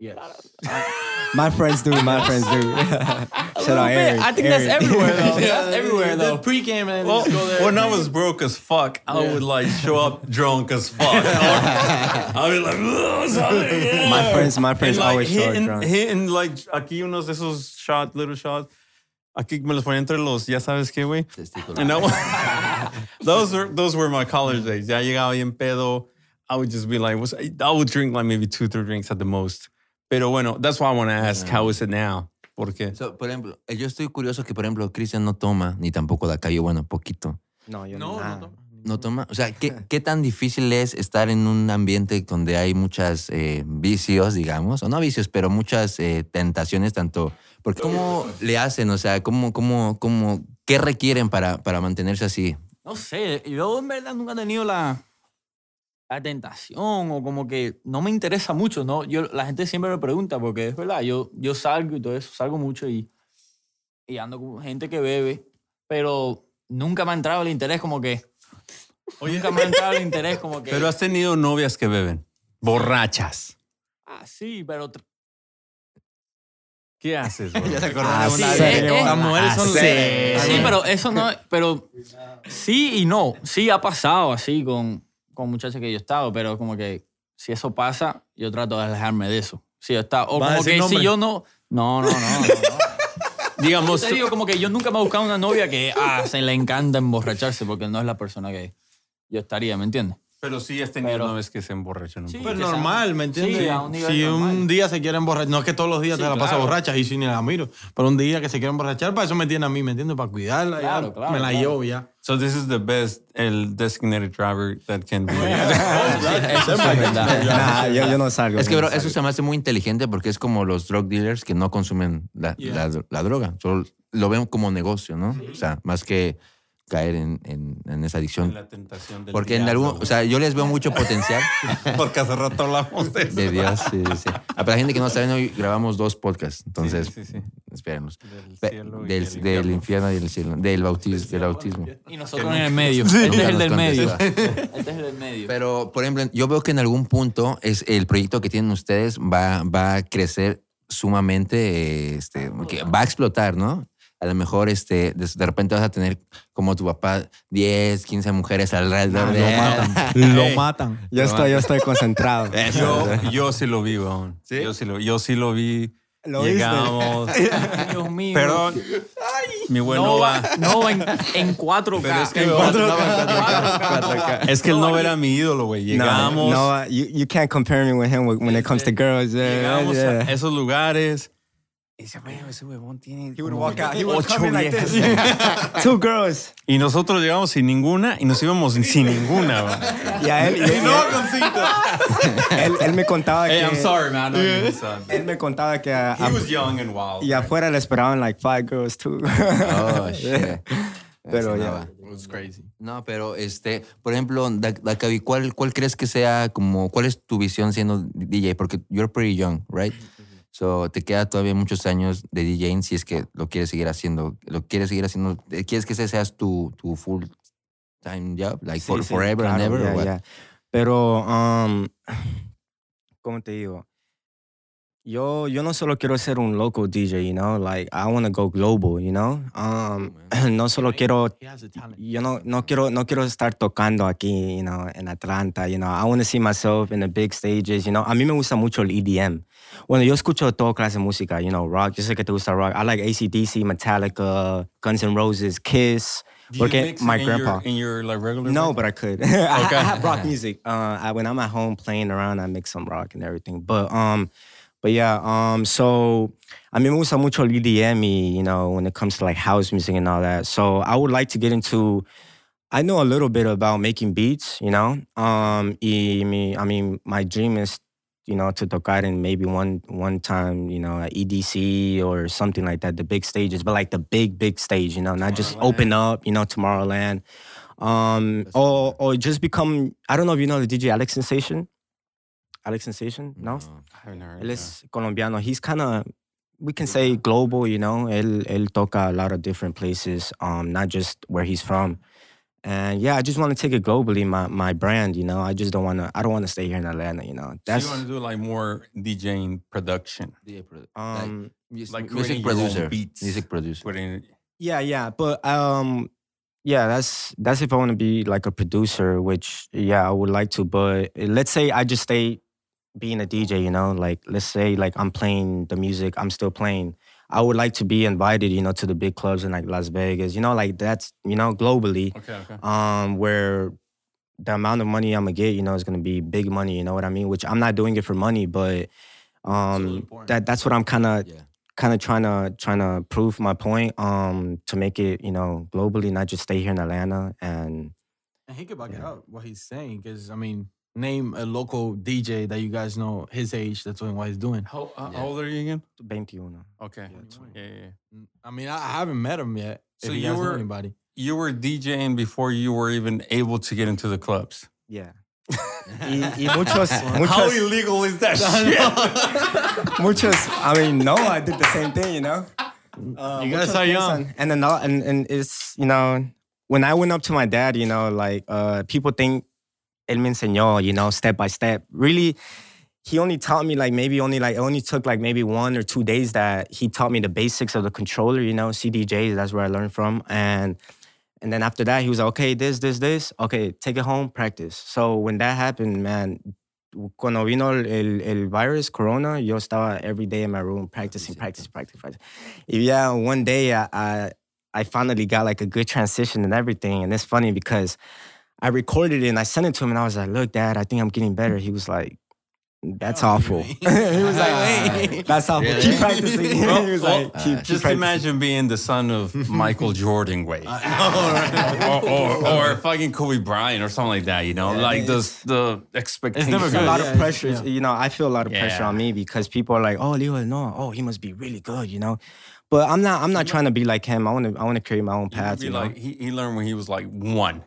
Yes. my friends do my friends do shout out Eric, I think Eric. that's everywhere though. that's everywhere The though. pre-game and Well, just go there. when I was broke as fuck, I Yeah. would like show up drunk as fuck. I'd be like, "Ugh, sorry, yeah." my friends my friends And, like, always show up drunk hitting like aquí unos de esos shots, little shots. Aquí me los ponía entre los, ya sabes qué, güey. And that was, those were those were my college days. Ya llegaba bien pedo. I would just be like, what's, I would drink like maybe two, three drinks at the most. Pero bueno, that's why I want to ask, how is it now? Porque So, por ejemplo, eh, yo estoy curioso que, por ejemplo, Cristian no toma, ni tampoco da callo, bueno, poquito. no yo no, no, no. No toma. O sea, ¿qué, qué tan difícil es estar en un ambiente donde hay muchas eh, vicios, digamos? O no vicios, pero muchas eh, tentaciones, tanto. Porque ¿cómo le hacen? O sea, ¿cómo, cómo, cómo, ¿qué requieren para, para mantenerse así? No sé, yo en verdad nunca he tenido la, la tentación o como que no me interesa mucho, ¿no? Yo, la gente siempre me pregunta porque es verdad, yo, yo salgo y todo eso, salgo mucho y, y ando con gente que bebe, pero nunca me ha entrado el interés como que... Nunca me ha entrado el interés como que... Pero has tenido novias que beben, borrachas. ah, sí, pero... ¿Qué haces, güey? Ya se acordó Ah, de sí, una eh, de- eh, Las mujeres son sí. Sí, pero eso no, pero sí y no. Sí ha pasado así con, con muchachas que yo he estado, pero como que si eso pasa, yo trato de alejarme de eso. Si yo está, o ¿Vas a como que si nombre? yo no, no, no, no, no, no. digamos, Te digo como que yo nunca me he buscado una novia que ah, se le encanta emborracharse porque no es la persona que yo estaría, ¿me entiendes? Pero sí has tenido Pero- novias que se emborrachan un Sí. poco. Pero normal, ¿me entiendes? Sí, a un nivel si normal. un día se quiere emborrachar, no es que todos los días Sí, te la pasa claro. borracha y sí ni la miro, pero un día que se quiere emborrachar, para eso me tiene a mí, ¿me entiendes? Para cuidarla, ya, Claro, claro, me la claro. llevo ya. So this is the best, el designated driver that can be. Eso es verdad. Nah, yo, yo no salgo. Es que, bro, no eso se me hace muy inteligente porque es como los drug dealers que no consumen la, Yeah. la- la droga. Solo lo ven como negocio, ¿no? O sea, más que caer en, en- en esa adicción. la tentación del Porque en algún, o sea, yo les veo mucho potencial. Porque hace rato hablamos de eso. de Dios. Sí, sí. Ah, Para la gente que no sabe, hoy grabamos dos podcasts, entonces Sí, sí, sí. espérenlos. Del cielo y Del, del del infierno. infierno y del cielo, del bautismo. Del autismo. Y nosotros en el medio. Este es el del medio. Este es el del medio. Pero, por ejemplo, yo veo que en algún punto es el proyecto que tienen ustedes va, va a crecer sumamente, este, que va a explotar, ¿no? A lo mejor este, de, de repente vas a tener como tu papá 10, 15 mujeres alrededor de Lo él. matan, lo matan. Yo estoy, yo estoy concentrado. Yo, yo sí lo vi, weón. ¿Sí? Yo sí lo, yo sí lo vi. ¿Lo viste? Llegamos. Dios mío. Perdón. Mi buen No Nova. va, no va en, en 4K. Pero es que, En 4K. es que el Nova era mi ídolo, güey. Llegamos. no, uh, you, you can't compare me with him when when it comes to girls. Yeah, llegamos yeah. a esos lugares. Y dice, güey, ese huevón tiene. He would walk out. He would ocho come in like viejas". this. Two girls. Y nosotros llegamos sin ninguna y nos íbamos sin ninguna, güey. Y a él, y él, él, él me contaba Hey, que I'm sorry, man. I él me contaba que a- He was young and wild. y afuera le esperaban like five girls too. Oh, shit. Pero no ya. va. It was crazy. No, pero este, por ejemplo, Da- Dakabi, ¿cuál, ¿cuál crees que sea como, cuál es tu visión siendo DJ? Porque you're pretty young, right? So, te queda todavía muchos años de DJing si es que lo quieres seguir haciendo, lo quieres seguir haciendo, eh, ¿quieres que ese seas tu, tu full time job? Like for, Sí, sí, forever and ever? yeah, yeah. Pero, um, ¿cómo te digo? Yo, yo no solo quiero ser un local DJ, you know? Like, I want to go global, you know? Um, no solo quiero He has a talent. yo no, no quiero no quiero estar tocando aquí, you know, en Atlanta, you know. I want to see myself in the big stages, you know. A mí me gusta mucho el EDM. Bueno, yo escucho toda clase de música, you know, rock. Yo sé que te gusta rock. I like AC/DC, Metallica, Guns N' Roses, Kiss. Do you mix my in grandpa. Your, in your like regular No, but I could. I, I have rock music. Uh, I, when I'm at home playing around, I mix some rock and everything. But um, but yeah. Um, so I mean, me gusta mucho el EDM, you know, when it comes to like house music and all that. So I would like to get into. I know a little bit about making beats, you know. Um, y mi, I mean, my dream is, you know, to tocar in maybe one one time, you know, at EDC or something like that, the big stages, but like the big big stage, you know, not just open up, you know, Tomorrowland, um, or or just become. I don't know if you know the DJ Alex Sensation. Alex Sensation, no, I haven't heard él that. es colombiano. He's kind of, we can say global, you know. Él, él toca a lot of different places, um, not just where he's from. And yeah, I just want to take it globally, my my brand, you know. I just don't want to. I don't want to stay here in Atlanta, you know. So That's you want to do like more DJing production, DJ produ- um, like, like music creating your own producer. beats. Music producer. putting yeah, yeah. But um, yeah, that's that's if I want to be like a producer, which yeah, I would like to. But let's say I just stay being a DJ, you know, like let's say like I'm playing the music, I'm still playing. I would like to be invited, you know, to the big clubs in like Las Vegas, you know, like that's you know globally, Okay, okay. um, where the amount of money I'm gonna get, you know, is gonna be big money. You know what I mean? Which I'm not doing it for money, but um, important. that that's what I'm kind of Yeah. kind of trying to trying to prove my point um to make it you know globally not just stay here in atlanta and And he could back it up what he's saying, because I mean, name a local DJ that you guys know his age that's doing what he's doing. How, uh, Yeah. how old are you again? 21 Okay. Yeah, Yeah, 20. yeah, yeah. I mean, I I haven't met him yet. So if you you were- anybody. You were DJing before you were even able to get into the clubs. yeah y, y muchos How illegal is that shit? muchos i mean no i did the same thing you know uh, You guys are young. piensan- and then all- and and it's you know when i went up to my dad you know like uh people think él me enseñó you know step by step really he only taught me like maybe only like it only took like maybe one or two days that he taught me the basics of the controller, you know, CDJs. That's where I learned from, and and then after that he was like, okay, this, this, this, okay, take it home, practice. So when that happened, man, cuando vino el, el, virus, corona, yo estaba every day in my room practicing, practicing, practicing, practicing. Yeah, one day I, I, I finally got like a good transition and everything. And it's funny because I recorded it and I sent it to him and I was like, look, dad, I think I'm getting better. He was like, that's oh, awful. he was like, wait, that's awful. Really? Keep practicing. he was Well, like, keep, keep Just practicing. imagine being the son of Michael Jordan, way, or, or, or fucking Kobe Bryant or something like that. You know, like the the expectation. never It's a lot Yeah, of pressure. yeah. You know, I feel a lot of pressure Yeah. on me because people are like, "Oh, Leo, no, oh, he must be really good," you know. But I'm not. I'm not trying to be like him. I want to. I want to carry my own path. You know? like he, he learned when he was like one.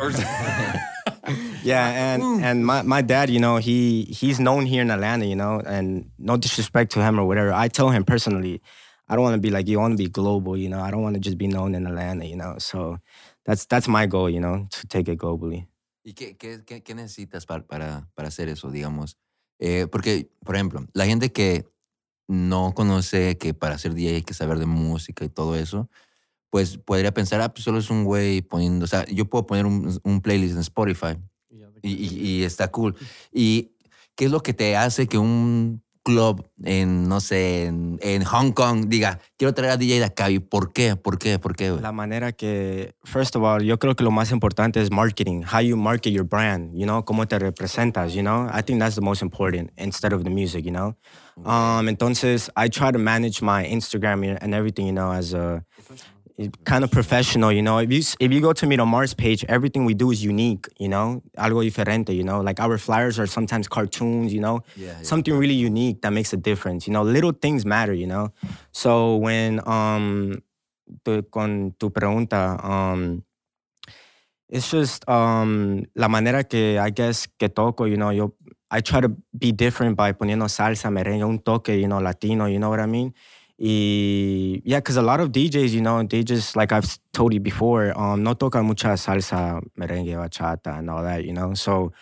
Or- yeah, and and my, my dad, you know, he he's known here in Atlanta, you know, and no disrespect to him or whatever. I tell him personally, I don't want to be like you. I want to be global, you know. I don't want to just be known in Atlanta, you know. So that's that's my goal, you know, to take it globally. ¿Y qué, qué, qué, qué necesitas para, para, para hacer eso, digamos? Eh, porque, por ejemplo, la gente que no conoce que para ser DJ hay que saber de música y todo eso, pues podría pensar, ah, pues solo es un güey poniendo, o sea, yo puedo poner un, un playlist en Spotify y, y- y está cool. ¿Y qué es lo que te hace que un club en, no sé, en, en Hong Kong diga, quiero traer a DJ de acá? ¿Y por qué? ¿Por qué? ¿Por qué? güey? La manera que, first of all, yo creo que lo más importante es marketing. How you market your brand, you know, cómo te representas, you know. I think that's the most important instead of the music, you know. Um, entonces, I try to manage my Instagram and everything, you know, as a kind of professional, you know. If you if you go to Miramar's page, everything we do is unique, you know, algo diferente, you know. Like our flyers are sometimes cartoons, you know, Yeah, yeah. something really unique that makes a difference. You know, little things matter, you know. So when um tu, con tu pregunta, um, it's just um la manera que I guess que toco, you know, yo I try to be different by poniendo salsa, merengue, un toque, you know, latino, you know what I mean? Y yeah, because a lot of DJs, you know, they just like I've told you before, um, no tocan mucha salsa, merengue, bachata, and all that, you know. So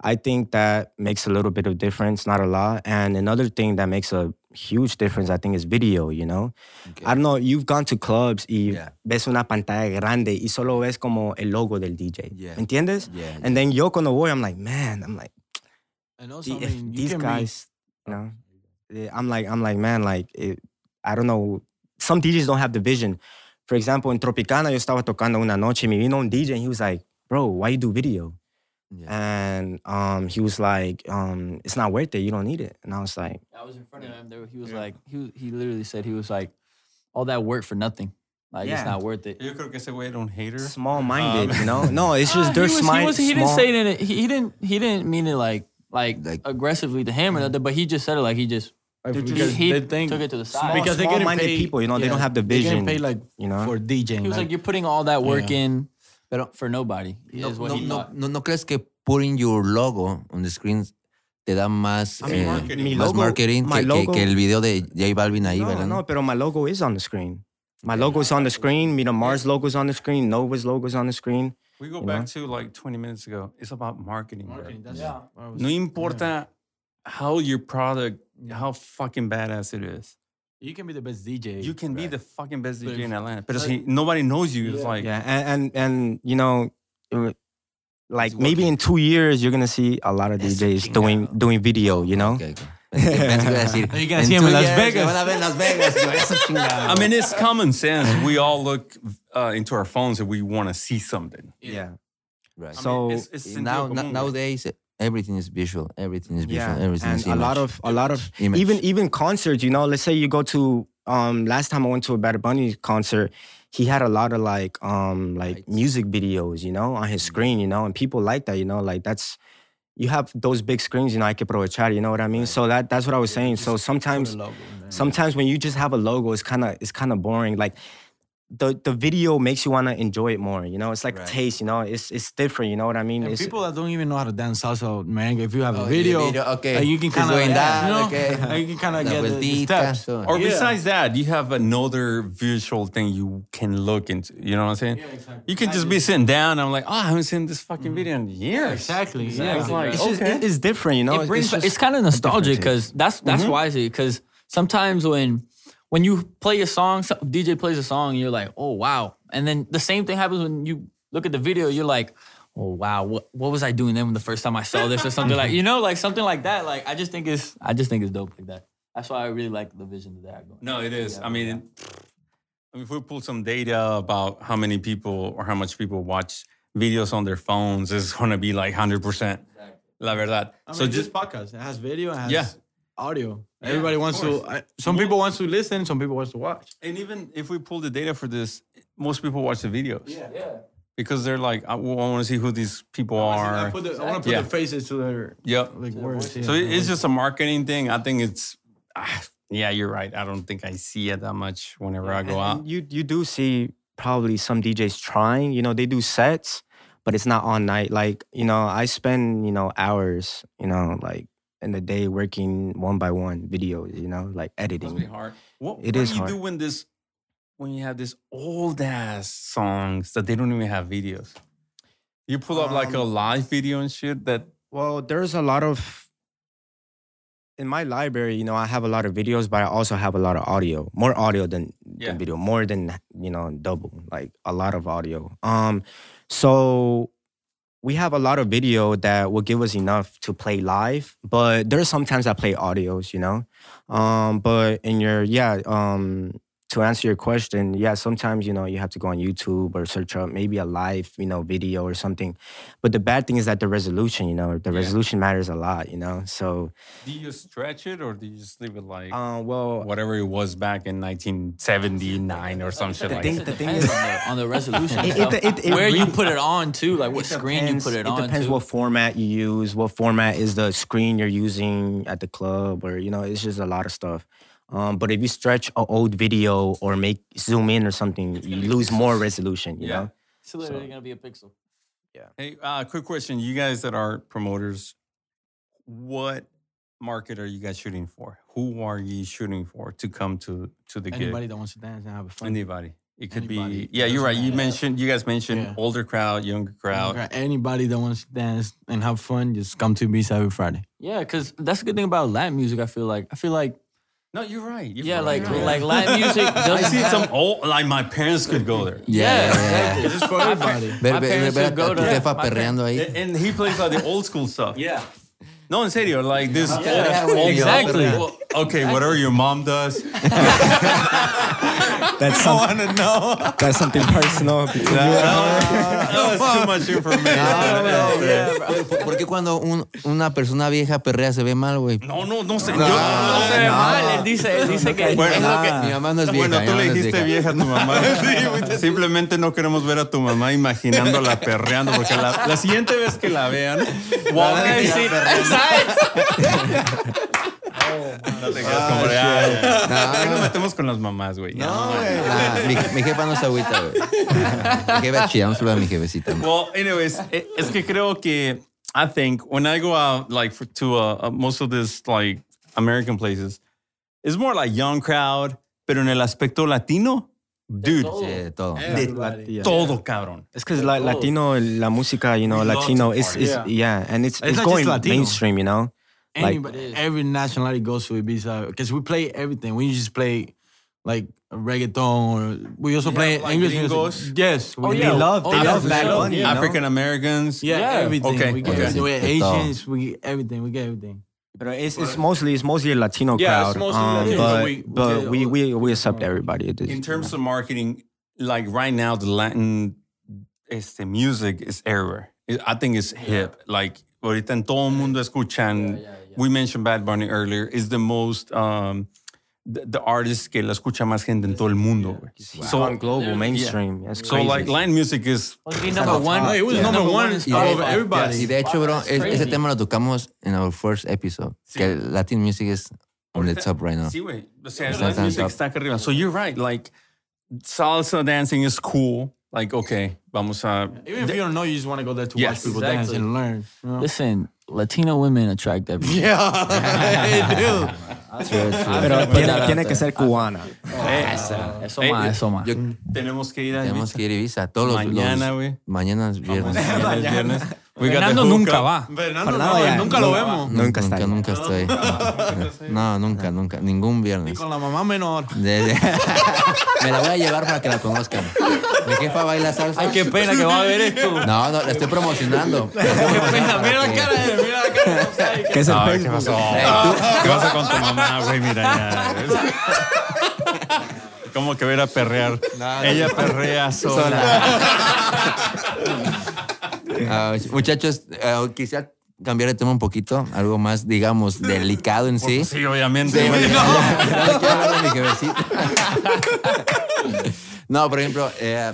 I think that makes a little bit of difference, not a lot. And another thing that makes a huge difference, I think, is video, you know. Okay. I don't know, you've gone to clubs y Yeah. ves una pantalla grande y solo ves como el logo del DJ. Yeah. ¿Entiendes? Yeah, And then yo cuando voy, I'm like, man, I'm like, And also, I mean, you these guys, you know, eh, I'm like, I'm like, man, like, it, I don't know. Some DJs don't have the vision. For example, in Tropicana, yo estaba tocando una noche, me vino un DJ and he was like, bro, why you do video? Yeah. And um, he was like, um, it's not worth it. You don't need it. And I was like, I was in front of him. There, he was like, he he literally said he was like, all that work for nothing. Like Yeah. it's not worth it. Yo creo que ese güey era un hater. small minded, Um, you know? No, it's just he they're was- he smart. was- He didn't say it. In a, he, he didn't. He didn't mean it like like, Like- aggressively to him or nothing. But he just said it like he just Because he they think took it to the small, side. because they getting small-minded paid- people, you know, they don't have the they vision. getting paid like you know? for DJing. he was like, like, you're putting all that work Yeah. in, Pero- for nobody. No, is what no, he no, thought. no, ¿no crees que putting your logo on the screen te da más, I mean, eh, marketing. Mi más logo- marketing my que, que- logo- que el video de J Balvin ahí, no, ¿verdad? no, pero my logo is on the screen. My logo is on the screen. Miramar's logo is on the screen. Nova's logo is on the screen. We go You back to like 20 minutes ago. It's about marketing. bro. Marketing, that's Yeah. what I was- No importa how your product, how fucking badass it is. You can be the best DJ. You can be the fucking best But DJ in Atlanta, but but- see, nobody knows you. It's like, Yeah, and and, and you know, like maybe in two years you're gonna see a lot of Eso DJs doing chingado. doing video. You know. Ok, ok. Pensé que- pensé que iba a decir, You're gonna see him in Las Vegas. van a ver en Las Vegas. Yo, eso chingado. I mean, it's common sense. We all look uh, into our phones and we want to see something. Yeah. Right. So it's, it's now, sentido na- común, güey. nowadays, everything is visual. Everything is visual. Yeah, Everything and is a image. lot of a lot of Image. even even concerts. You know, let's say you go to um last time I went to a Bad Bunny concert, he had a lot of like um like Lights. music videos. You know, on his screen. You know, and people like that. You know, like that's you have those big screens. You know, I que aprovechar. You know what I mean? So that that's what I was saying. So sometimes Put a logo sometimes when you just have a logo, it's kind of it's kind of boring. Like the the video makes you want to enjoy it more. You know, it's like Right. taste. You know, it's it's different. You know what I mean? It's, people that don't even know how to dance salsa, man, if you have Oh, a video, video, okay. like, you can kind of, going down, you know, okay. like, you can kind of get the, the steps. so- Or Yeah. besides that, you have another visual thing you can look into. You know what I'm saying? Yeah, exactly. You can just be sitting down. I'm like, oh, I haven't seen this fucking mm-hmm. video in years. Exactly. It's Yeah. like, it's just okay. it- it's different. You know, it brings it's, it's kind of nostalgic because that's that's mm-hmm. why I say because sometimes when when you play a song, DJ plays a song, you're like, oh wow, and then the same thing happens when you look at the video, you're like, oh wow, what what was I doing then when the first time I saw this or something like you know, like something like that. Like I just think it's I just think it's dope like that. That's why I really like the vision of that going. No, it is. Yeah, I mean, I mean, if we pull some data about how many people or how much people watch videos on their phones, it's going to be like 100%. La verdad. I so just this podcast it has video, it has Yeah. audio. Yeah, Everybody wants course. to. I, some people wants to listen, some people wants to watch. And even if we pull the data for this, most people watch the videos Yeah. Yeah. Because they're like, I, want to see who these people I are. put the, I want to put Yeah. the faces to their Yep. like words. So yeah. it- it's just a marketing thing. I think it's, ah, yeah, you're right. I don't think I see it that much whenever I go out. And you you do see probably some DJs trying. You know, they do sets, but it's not all night. Like you know, I spend you know hours. You know, like in the day working one by one videos. You know, like It editing. hard. What, It what is do you hard. do when this, when you have this old ass songs that they don't even have videos? You pull up like a Um, live video and shit that Well, there's a lot of in my library. You know, I have a lot of videos, but I also have a lot of audio. More audio than, Yeah. than video. More than you know, double. Like a lot of audio. Um, so we have a lot of video that will give us enough to play live, but there there's sometimes I play audios, you know. Um, but in your yeah, um, to answer your question, yeah, sometimes you know you have to go on YouTube or search up maybe a live, you know, video or something. But the bad thing is that the resolution, you know, the Yeah. resolution matters a lot, you know. So, do you stretch it or do you just leave it like uh, well, whatever it was back in 1979 or some shit The like thing- that? the thing is- on the, on the resolution. It- it- it- it Where you put it on too, like what screen depends- you put it, on. It depends too. what format you use, what format is the screen you're using at the club, or you know, it's just a lot of stuff. Um, but if you stretch an old video or make zoom in or something, you lose more resolution. You Yeah. know. It's literally gonna be a pixel. Yeah. Hey, uh, quick question. You guys that are promoters, what market are you guys shooting for? Who are you shooting for to come to to the anybody gig? Anybody that wants to dance and have a fun. Anybody. It could Anybody. be. Yeah, you're right. You Yeah. mentioned. You guys mentioned Yeah. older crowd, younger crowd. Anybody that wants to dance and have fun, just come to B every Friday. Yeah, because that's the good thing about Latin music. I feel like I feel like No, you're right. You're yeah, right. like like Latin music. I Doesn't see have- some old. Like my parents could go there. Yeah, yeah, yeah. It's just for everybody. Ver, My parents ver would a go tu to- jefa perreando ahí. And, and he plays like the old school stuff. Yeah, No, in serio, like this. old, Yeah, old- exactly. Well, okay, whatever your mom does. That's something. That's something personal. between you and her. No, it's too much information. Porque cuando un- una persona vieja perrea se ve mal, güey. No, no, no sé. yo- no no se ve mal. Él dice, él dice que Bueno, es lo que- Mi mamá no es vieja. Bueno, tú le no dijiste vieja a tu mamá. Simplemente no queremos ver a tu mamá imaginándola perreando, porque la, la siguiente vez que la vean, Van a no te quedas como de, "Ay, ¿por qué nos metemos con las mamás, güey? Ah, mi, mi jefa no se agüita, güey. Mi jefa es chida, un saludo a mi jefecita. güey. Well, anyways, e- es que creo que I think when I go out like for, to uh, uh, most of this like American places, it's more like young crowd, pero en el aspecto latino, dude, todo. Sí, de todo. Yeah. todo cabrón. It's because la, Latino, la música, you know, Latino party. is Yeah. yeah. and it's It's it's, going mainstream, you know. Like- every nationality goes to Ibiza because we play everything. We just play like reggaeton, or we also play like English gringos? music. Yes, we Oh, they yeah. love, Oh, they yeah, love for Bad. Bunny, you know? African Americans. Yeah, Yeah. everything. Okay, We get okay. everything. We're De. Asians. We get everything. We get everything. But it's, it's mostly it's mostly a Latino Yeah, crowd. it's mostly um, Latino, but but we- we but we, we we accept everybody. It is- In terms of marketing, like right now, the Latin este, music is everywhere. I think it's hip. Like, ahorita en todo el mundo escuchan. We mentioned Bad Bunny earlier. Is the most um, the, the artist que la escucha más gente en todo el mundo. güey. so on global mainstream. That's So like Latin music is Was number one? It was number one in all Spotify. over everybody. Y de hecho, bro, es- ese tema lo tocamos en our first episode. Que Latin music is on the top right now. Sí, güey. O sea, Latin music está acá arriba. So you're right. Like salsa dancing is cool. Like okay, vamos a. Even if you don't know, you just want to go there to Yes, watch people dance exactly. and learn. you know? Listen, Latino women attract everyone. Yeah, they do. True, true. Pero tiene, tiene que ser cubana. Eso Hey, más, eso más. Tenemos que ir a Tenemos que ir a Ibiza. Todos los, mañana, güey. Mañana es viernes. Mañana es viernes. Fernando nunca va. Fernando, no, ya. nunca lo vemos. Nunca está Nunca, nunca estoy. No, nunca, nunca. Ningún Ni viernes. con la mamá menor. De- de- Me la voy a llevar para que la conozcan. Mi jefa baila salsa. Ay, qué pena que va a ver esto. No, no, la estoy promocionando. Qué pena, mira la cara de él, mira la cara. o sea, ¿Qué es el ¿qué pasó? ¿Qué pasó con tu mamá, güey? Mira ya. ¿Cómo que ver a perrear? Ella perrea sola. Ah, muchachos, eh, quisiera cambiar de tema un poquito, algo más, digamos, delicado en sí. Sí, obviamente. Sí, no, por ejemplo, eh,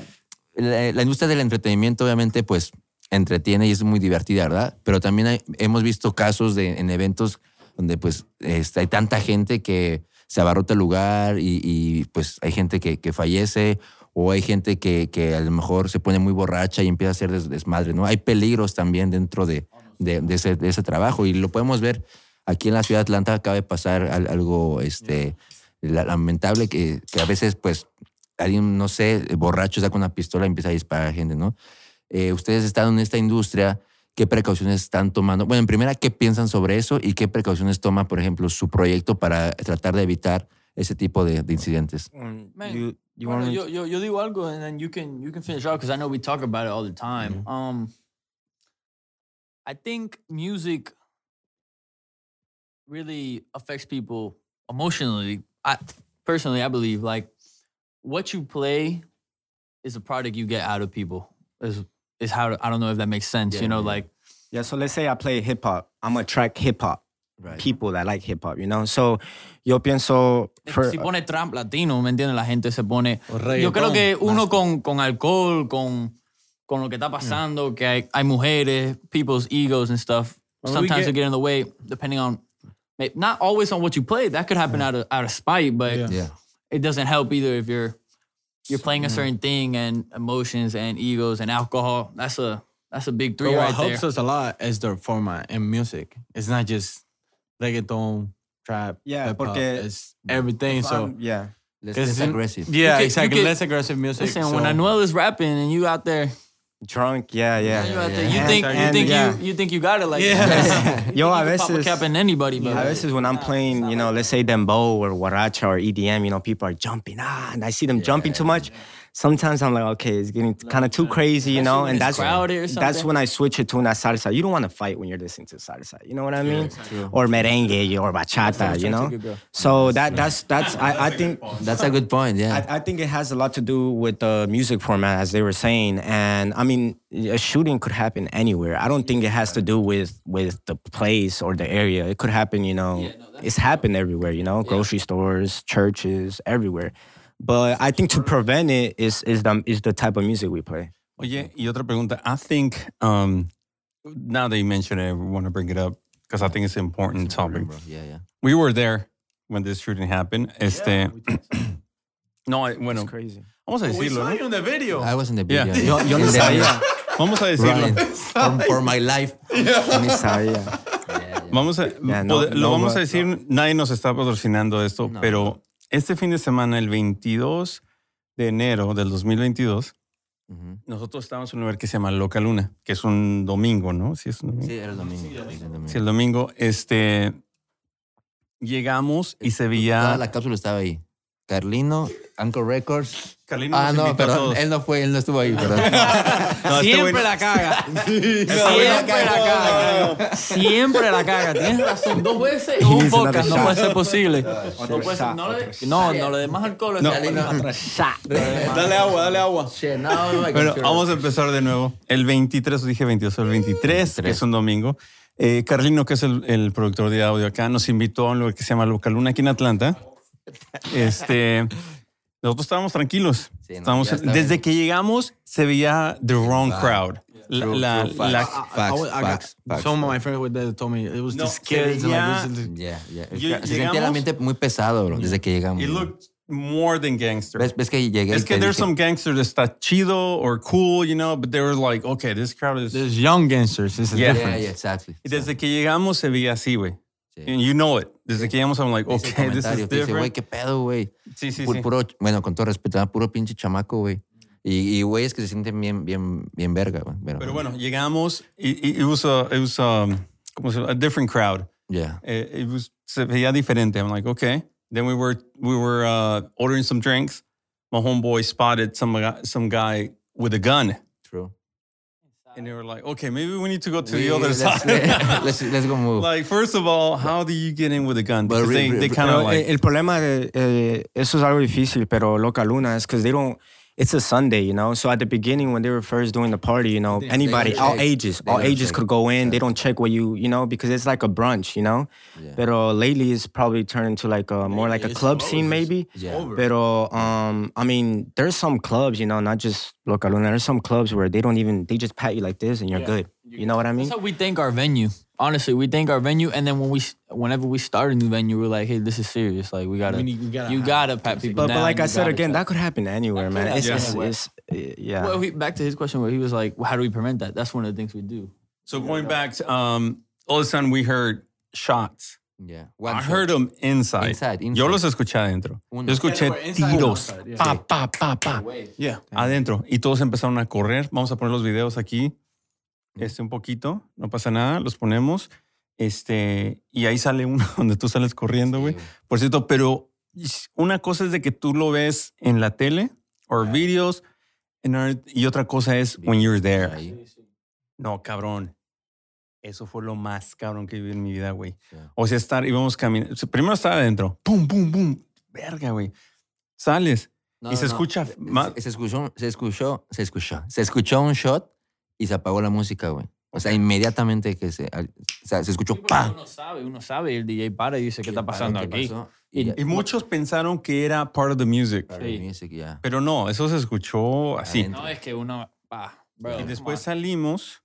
la, la industria del entretenimiento obviamente pues entretiene y es muy divertida, ¿verdad? Pero también hay- hemos visto casos de, en eventos donde pues este, hay tanta gente que se abarrota el lugar y, y, pues hay gente que, que fallece o hay gente que, que a lo mejor se pone muy borracha y empieza a hacer des- desmadre, ¿no? Hay peligros también dentro de, de- de ese, de ese trabajo y lo podemos ver aquí en la ciudad de Atlanta acaba de pasar al- algo este, la- lamentable que, que a veces pues alguien, no sé, borracho saca una pistola y empieza a disparar a gente, ¿no? Eh, ustedes están en esta industria, ¿qué precauciones están tomando? Bueno, en primera, ¿qué piensan sobre eso y qué precauciones toma, por ejemplo, su proyecto para tratar de evitar ese tipo de, de incidentes? Man, you want yo, yo, yo digo algo and then you can you can finish up because I know we talk about it all the time. Um, I think music really affects people emotionally. I personally, I believe like what you play is a product you get out of people. Is is how to, I don't know if that makes sense. Yeah, you know, yeah. like Yeah, so let's say I play hip hop. I'm gonna track hip hop Right. people that like hip hop, you know. So yo pienso for si pone trap latino, ¿me entiendes? La gente se pone. O Yo creo reggaetón, que uno con, con alcohol, con, con lo que está pasando, mm. que hay, hay mujeres, people's egos and stuff, When sometimes get- they get in the way, depending on, not always on what you play. That could happen out of out of spite, but Yeah. Yeah. it doesn't help either if you're you're playing a mm. certain thing and emotions and egos and alcohol. That's a that's a big But three what right helps there. us a lot is the format and music. It's not just reggaeton, trap, Yeah, hip hop. porque- It's everything. So yeah. Less, It's less aggressive. yeah, You can- exactly. can- Less aggressive music. Listen, so, when Anuel is rapping and you out there, Drunk, yeah, yeah. you, out yeah. there, you And- think you and, think yeah. you you think you got it like Yeah. that. Yo, you a can pop a veces- cap in anybody, but A veces when I'm playing, you know, let's say dembow or guaracha or EDM, you know, people are jumping, ah, and I see them jumping too much. Sometimes I'm like, okay, it's getting kind of too crazy, you know, and that's crowded that's when I switch it to una salsa. You don't want to fight when you're listening to salsa, you know what I mean? Or merengue or bachata, you know. So that that's that's I, I think That's a good point. Yeah. I, I think it has a lot to do with the music format, as they were saying. And I mean, a shooting could happen anywhere. I don't think it has to do with with the place or the area. It could happen, you know. it's happened everywhere, you know, grocery stores, churches, everywhere. But I think to prevent it is is the is the type of music we play. Oye, y otra pregunta. I think um, now that you mention it, I want to bring it up because I think it's an important topic. Yeah, yeah. We were there when this shooting happened. Este, no, eh, bueno, It's crazy. vamos a we saw ¿no? you in the video. I was in the video. Yeah. video. Yo, yo ni In the- sabía. Vamos a decirlo. Ryan, for, for my life. Yo ni sabía. Vamos a, Yeah, no- pode- lo no, vamos a but- decir, nadie nos está patrocinando esto, No. pero este fin de semana, el 22 de enero del 2022, Ujú. nosotros estábamos en un lugar que se llama Loca Luna, que es un domingo, ¿no? Sí, es un domingo. Sí, era el domingo. Sí, el domingo. Sí, el domingo, este, llegamos y se veía... la cápsula estaba ahí. Carlino, Anchor Records. Carlino Ah, no, perdón. todos. Él no fue, él no estuvo ahí, perdón. No, Siempre la caga. Siempre la caga. Siempre la caga. Tienes razón. Dos veces un podcast. No puede ser posible. No, puede ser- no, le, no, no le des más alcohol. No. dale agua, dale agua. Bueno, vamos a empezar de nuevo. El 23, dije 22, el 23, que es un domingo. Eh, Carlino, que es el, el productor de audio acá, nos invitó a un lugar que se llama Loca Luna aquí en Atlanta. Este, nosotros estábamos tranquilos. Sí, no, Estábamos- ya está desde bien. que llegamos se veía the wrong crowd. La, True, la- true, facts. la- I, Facts, was- I got- facts, facts. Some of my friends were there told me it was No, just se kids. and veía- like, this is- Yeah, yeah. Lle- Se sentía el ambiente muy pesado, bro, desde que llegamos. it looked more than gangster. ¿Ves, ves que llegué Es que there's dije- some gangsters that está chido or cool, you know, but they were like, okay, this crowd is... There's young gangsters. This is Yeah. different. Yeah, yeah, exactly. Y desde que llegamos se veía así, güey. Sí. And You know it. Desde que llegamos, I'm like, Ese okay, this is te dice, güey, different. qué pedo, güey. Sí, sí, Pu- sí. Puro, bueno, con todo respeto, puro pinche chamaco, güey. Y, y güeyes que se sienten bien, bien, bien verga, güey. Pero, Pero bueno, llegamos. It, it it was a, it was um, ¿cómo se llama? a different crowd. Yeah. It, it was se veía diferente. I'm like, okay. Then we were we were uh, ordering some drinks. My homeboy spotted some some guy with a gun. And they were like, okay, maybe we need to go to We- the other let's, side. let's, let's go move. like, first of all, how do you get in with a gun? Because they, they kind of like. el, el problema de eh, eso es algo difícil, pero Loca Luna is because they don't. It's a Sunday, you know. So at the beginning, when they were first doing the party, you know, They- anybody, they all check. ages, They all ages check. could go in. They don't check what you, you know, because it's like a brunch, you know. Yeah. Pero lately, it's probably turned into like a more like a club closed. scene, maybe. Yeah. Over. Pero um, I mean, there's some clubs, you know, not just Loca Luna. There's some clubs where they don't even they just pat you like this and you're Yeah. good. You know what I mean? That's how we think our venue. Honestly, we think our venue, and then when we, whenever we start a new venue, we're like, "Hey, this is serious. Like, we gotta, We need- we gotta you have- gotta pat people But, down. but like I you said gotta again, check. that could happen anywhere, That man. It's, happen it's, it's, uh, yeah. Well, he, back to his question where he was like, well, "How do we prevent that?" That's one of the things we do. so going back, to, um, all of a sudden we heard shots. Yeah. I One heard them inside. Inside, Yo inside. los escuché adentro. Uno. Yo escuché Yeah, they were inside and tiros. outside, yeah. Pa, pa, pa, pa. Yeah. adentro y todos empezaron a correr. Vamos a poner los videos aquí, este un poquito, no pasa nada, los ponemos. Este, y ahí sale uno donde tú sales corriendo, güey. Sí. Por cierto, pero una cosa es de que tú lo ves en la tele o videos y otra cosa es when you're there. No, cabrón. Eso fue lo más cabrón que viví en mi vida, güey. Sí. O sea, estar, íbamos caminando. Primero estaba adentro. Pum, pum, pum. Verga, güey. Sales. No, Y se no, escucha se- más- Se, escuchó, se escuchó, se escuchó. Se escuchó un shot y se apagó la música, güey. O sea, inmediatamente que se, o sea, se escuchó ¡pam! Uno sabe, uno sabe. El DJ para y dice qué está pasando ¿Qué aquí. pasó? Y- Y, Y muchos pensaron que era part of the music. para Sí. el music, ya. Pero no, eso se escuchó así. Adentro. No es que uno, pa, bro. Y después salimos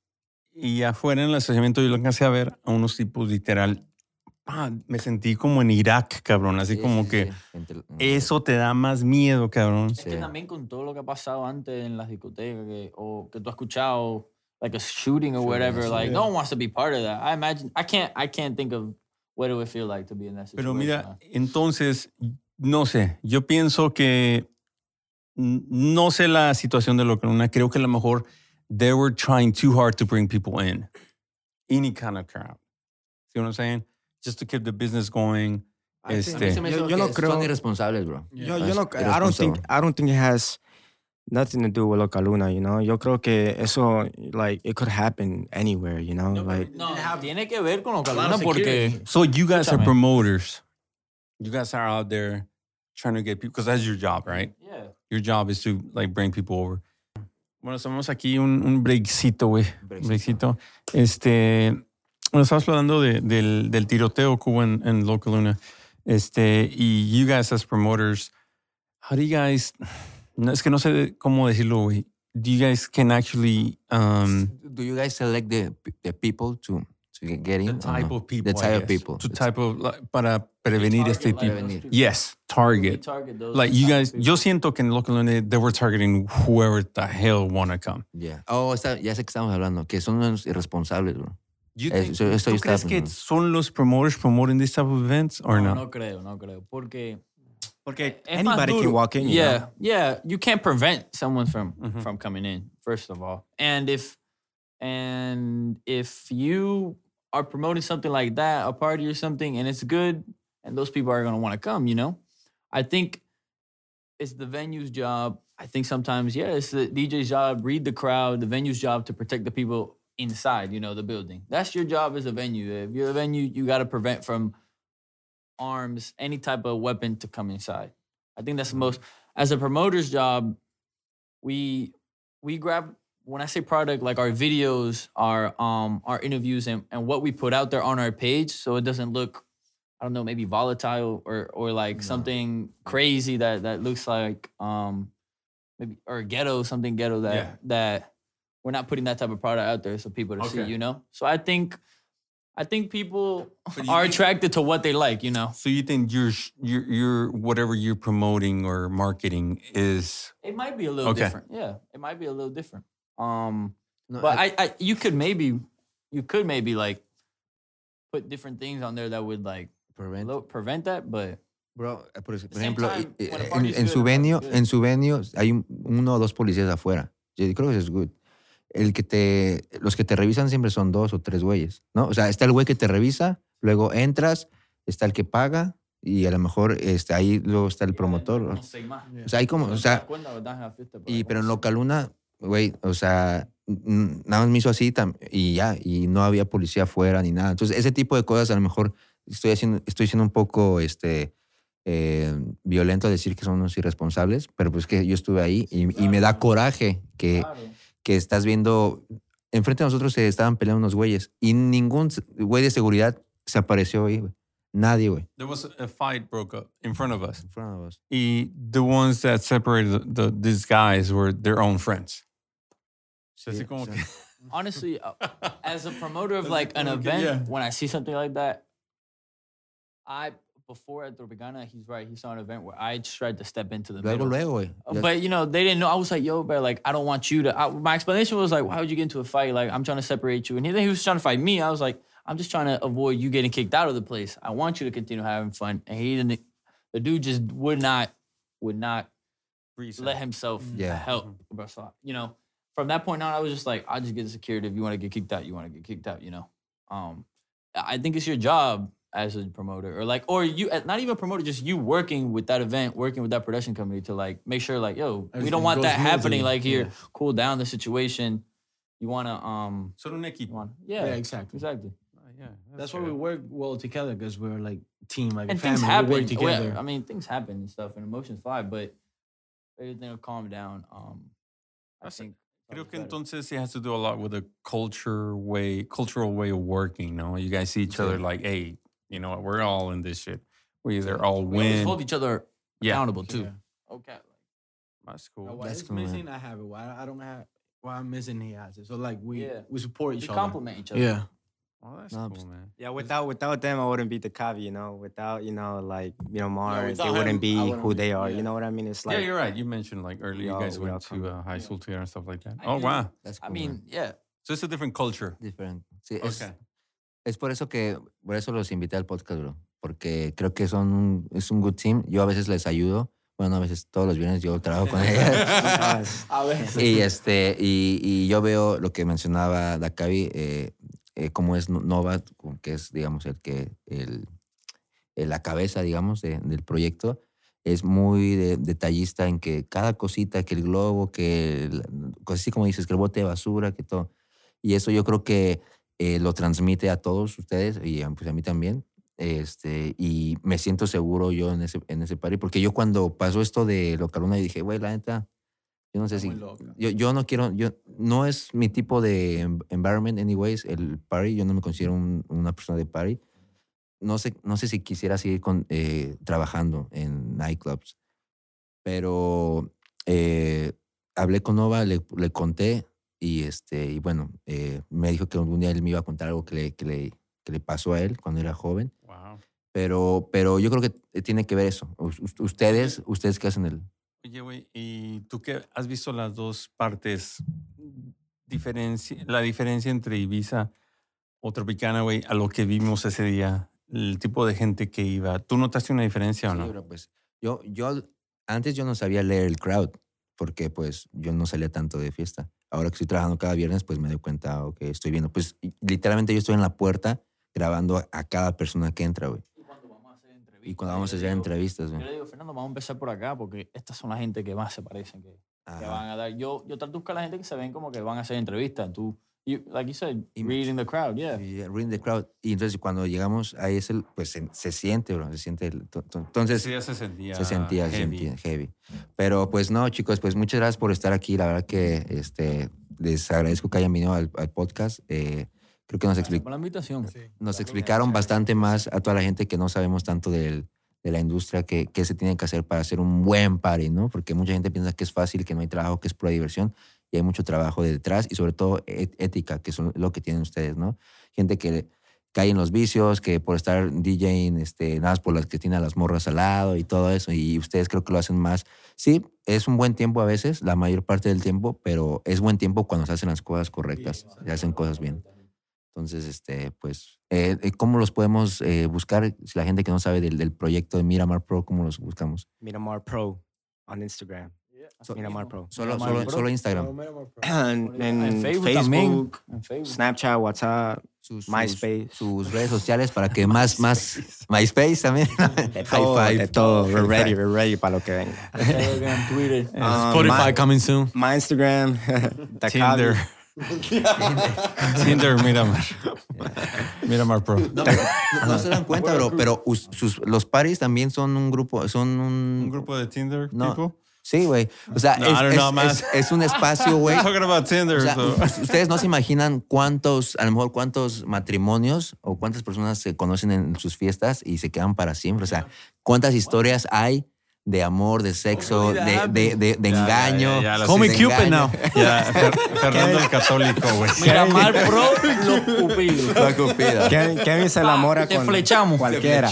y afuera en el estacionamiento yo lo alcancé a ver a unos tipos literal. Ah, me sentí como en Irak, cabrón. Así Sí, como sí, que sí. Eso te da más miedo, cabrón. Es que Sí. también con todo lo que ha pasado antes en las discotecas que, o que tú has escuchado, like a shooting or whatever, sí. like no one wants to be part of that. I imagine, I can't, I can't think of what it would feel like to be in that situation. Pero mira, entonces, no sé, yo pienso que no sé la situación de lo que una, creo que a lo mejor they were trying too hard to bring people in. Any kind of crowd. See what I'm saying? Just to keep the business going. Este, Yo- yo no creo- Son irresponsables, bro. Yo, yo no, I don't think. I don't think it has nothing to do with Loca Luna, you know. Yo creo que eso like it could happen anywhere, you know. Like No, tiene que ver con lo que A lot of porque. So you guys are promoters. You guys are out there trying to get people, because that's your job, right? yeah. Your job is to like bring people over. Bueno, estamos aquí un, un breakcito, güey. Breakcito. Breakcito. Este, bueno, estabas hablando de- del, del tiroteo que hubo en, en Local Luna. Este, y you guys as promoters, how do you guys, no, es que no sé cómo decirlo, güey. Do you guys can actually, um, Do you guys select the, the people to, to get in? the type no? of people, The type of people. to type of, like, para prevenir este tipo. like, people. Yes, target. target those Like you guys, people. yo siento que en Local Luna they were targeting whoever the hell wanna come. Yeah. Oh, está- ya sé que estamos hablando, que son unos irresponsables, bro. You Eh, think- eso- eso ¿Tú yo crees que son los promoters promoting this type of events or no, no? no creo, no creo. Porque porque es más anybody can duro. walk in. you Yeah, know? yeah. You can't prevent someone from Mhm. from coming in. First of all, and if and if you are promoting something like that, a party or something, and it's good, and those people are gonna want to come, you know, I think it's the venue's job. I think sometimes, yeah, it's the DJ's job. Read the crowd. The venue's job to protect the people inside, you know, the building. That's your job as a venue. If you're a venue, you got to prevent from arms, any type of weapon to come inside. I think that's the most. As a promoter's job, we we grab when I say product, like our videos, our um our interviews, and and what we put out there on our page, so it doesn't look, I don't know, maybe volatile or or like No. something crazy that that looks like um maybe or ghetto something ghetto that Yeah. that we're not putting that type of product out there so people to see, you know. So I think. I think people are think- attracted to what they like, you know. So you think you're you're, you're whatever you're promoting or marketing is It might be a little Okay. different. Yeah, it might be a little different. Um, No, but I, I, you could maybe, you could maybe like put different things on there that would like prevent. lo- prevent that. But Bro, eh, por, por same ejemplo, time, eh, when a eh, party's en, en good, su a venue, en su venue hay un- uno o dos policías afuera. Yo creo que eso es good. El que te, los que te revisan siempre son dos o tres güeyes, ¿no? O sea, está el güey que te revisa, luego entras, está el que paga y a lo mejor este, ahí luego está el promotor. No sé más. O sea, hay como, o sea, y pero en Localuna, güey, o sea, nada más me hizo así y ya, y no había policía afuera ni nada. Entonces, ese tipo de cosas a lo mejor estoy haciendo, estoy siendo un poco este, eh, violento a decir que son unos irresponsables, pero pues que yo estuve ahí y, y me da coraje que, que estás viendo, enfrente de nosotros se estaban peleando unos güeyes y ningún güey de seguridad se apareció ahí, güey. Nadie, güey. There was a fight broke up in front of us. In front of us. Y the ones that separated the, these guys were their own friends. So así Sí, como sí. que- honestly, uh, as a promoter of like an event, yeah. when I see something like that, I before at Tropicana, he's right. He saw an event where I tried to step into the Luego, middle. luego, güey. Uh, ya- But you know, they didn't know. I was like, "Yo, bro, like, I don't want you to." I, my explanation was like, "Why would you get into a fight? Like, I'm trying to separate you." And he, he was trying to fight me. I was like, "I'm just trying to avoid you getting kicked out of the place. I want you to continue having fun." And he didn't. The dude just would not, would not let himself mm-hmm. Yeah. help. Mm-hmm. Bro. So, you know, from that point on, I was just like, I'll just get the security. If you want to get kicked out, you want to get kicked out. You know, um, I think it's your job as a promoter, or like, or you, uh, not even a promoter, just you working with that event, working with that production company to like make sure, like, yo, we don't want that happening. Like here, Yeah. cool down the situation. You want to, um, Son un you equipo. want, yeah, Yeah, exactly. exactly. Ah, yeah, That's why we work well together because we're like team, like a And family. things We happen. work together. Well, I mean, things happen and stuff, and emotions fly, but everything will calm down. Um, I think. it's Creo que entonces it has to do a lot with the culture way, cultural way of working. No, you guys see each other like, hey, you know, what, we're all in this shit. We either all We win. hold each other Yeah, accountable too. Yeah. Okay. that's cool. What That's is cool, man. missing, I have it. What I I don't have, Why I'm missing, he has it. So like we Yeah. we support We each other. compliment each other. Yeah. Oh, that's No, cool, man. Yeah, without without them, I wouldn't be the Cavi, you know. Without you know, like you know, Mars, without they wouldn't be wouldn't who be- they are. yeah. You know what I mean? It's like yeah, you're right. You mentioned like earlier, you guys went to come- uh, high school together and stuff like that. I Oh, mean- wow. That's Cool, I mean, man. yeah. So it's a different culture. Different. Sí, es, Okay. Es por eso que, por eso los invité al podcast, bro. Porque creo que son un, es un good team. Yo a veces les ayudo. Bueno, a veces todos los viernes yo trabajo con ellos. A veces. y, este, y, y yo veo lo que mencionaba Dakavi, eh, eh, cómo es No- Nova, que es, digamos, el que, el, el- la cabeza, digamos, de- del proyecto. Es muy de- detallista en que cada cosita, que el globo, que, el- cosas así como dices, que el bote de basura, que todo. Y eso yo creo que eh, lo transmite a todos ustedes y a- pues a mí también. Este, y me siento seguro yo en ese, en ese party, porque yo cuando pasó esto de Localuna, y dije, güey, la neta, yo no sé si, muy loca. yo, yo no quiero, yo, no es mi tipo de em- environment, anyways, el party, yo no me considero un- una persona de party. No sé, no sé si quisiera seguir con, eh, trabajando en nightclubs, pero eh, hablé con Nova, le, le conté y, este, y bueno, eh, me dijo que algún día él me iba a contar algo que le, que le, que le pasó a él cuando era joven, Wow. pero, pero yo creo que tiene que ver eso. Us- us- Ustedes, ustedes que hacen el... Oye, güey, ¿y tú qué has visto las dos partes? Diferencia, la diferencia entre Ibiza o Tropicana, güey, a lo que vimos ese día, el tipo de gente que iba. ¿Tú notaste una diferencia o no? pues yo, yo, antes yo no sabía leer el crowd, porque pues yo no salía tanto de fiesta. Ahora que estoy trabajando cada viernes, pues me doy cuenta, ok, estoy viendo. Pues literalmente yo estoy en la puerta grabando a, a cada persona que entra, güey. Y cuando vamos a hacer entrevistas. Y cuando vamos a yo le digo- güey. Fernando, vamos a empezar por acá porque estas son la gente que más se parecen, que, que van a dar. Yo, yo trato de buscar a la gente que se ven como que van a hacer entrevistas. Tú, you, like you said, Y- reading the crowd, yeah. Reading the crowd. Y entonces cuando llegamos, ahí es el, pues se, se siente, bro, se siente. el- to- to- entonces, Sí, ya se sentía. se sentía, se heavy. sentía heavy. Pero pues no, chicos, pues muchas gracias por estar aquí. La verdad que este, les agradezco que hayan venido al, al podcast. Eh, creo que nos, expli- por la invitación. nos explicaron bastante más a toda la gente que no sabemos tanto del, de la industria que, que se tiene que hacer para hacer un buen party, ¿no? Porque mucha gente piensa que es fácil, que no hay trabajo, que es pura diversión y hay mucho trabajo de detrás y sobre todo ética, que es lo que tienen ustedes, ¿no? Gente que cae en los vicios, que por estar DJing, este, nada más por las que tienen a las morras al lado y todo eso, y ustedes creo que lo hacen más. Sí, es un buen tiempo a veces, la mayor parte del tiempo, pero es buen tiempo cuando se hacen las cosas correctas, se hacen cosas bien. Entonces, este, pues, eh, eh, ¿cómo los podemos eh, buscar? Si la gente que no sabe del, del proyecto de Miramar Pro, ¿cómo los buscamos? Miramar Pro on Instagram. Miramar Pro. Solo, Miramar solo, Pro. solo Instagram. en, en En Facebook Facebook, también. En Facebook. Snapchat, WhatsApp, Sus, sus- MySpace. Sus, redes sociales para que más, más, MySpace también. de High todo, five. de todo. We're High ready, we're ready para lo que venga. Telegram, Twitter. Um, Spotify my, coming soon. my Instagram, Tinder. Tinder, Miramar. Miramar Pro. No, no se dan cuenta, bro, pero us- sus, los paris también son un grupo, son un... Un grupo de Tinder No. people. Sí, güey. O sea, No, es, un espacio, güey. O sea, so- ustedes no se imaginan cuántos, a lo mejor cuántos matrimonios o cuántas personas se conocen en sus fiestas y se quedan para siempre. O sea, cuántas historias hay de amor, de sexo, de, de, de- de Ya, engaño. ya, ya, de Cupid engaño. now. Fer- Fernando el Católico, güey. Miramar Pro, los cupidos. La cupida. Kevin, se enamora Te con flechamos. cualquiera.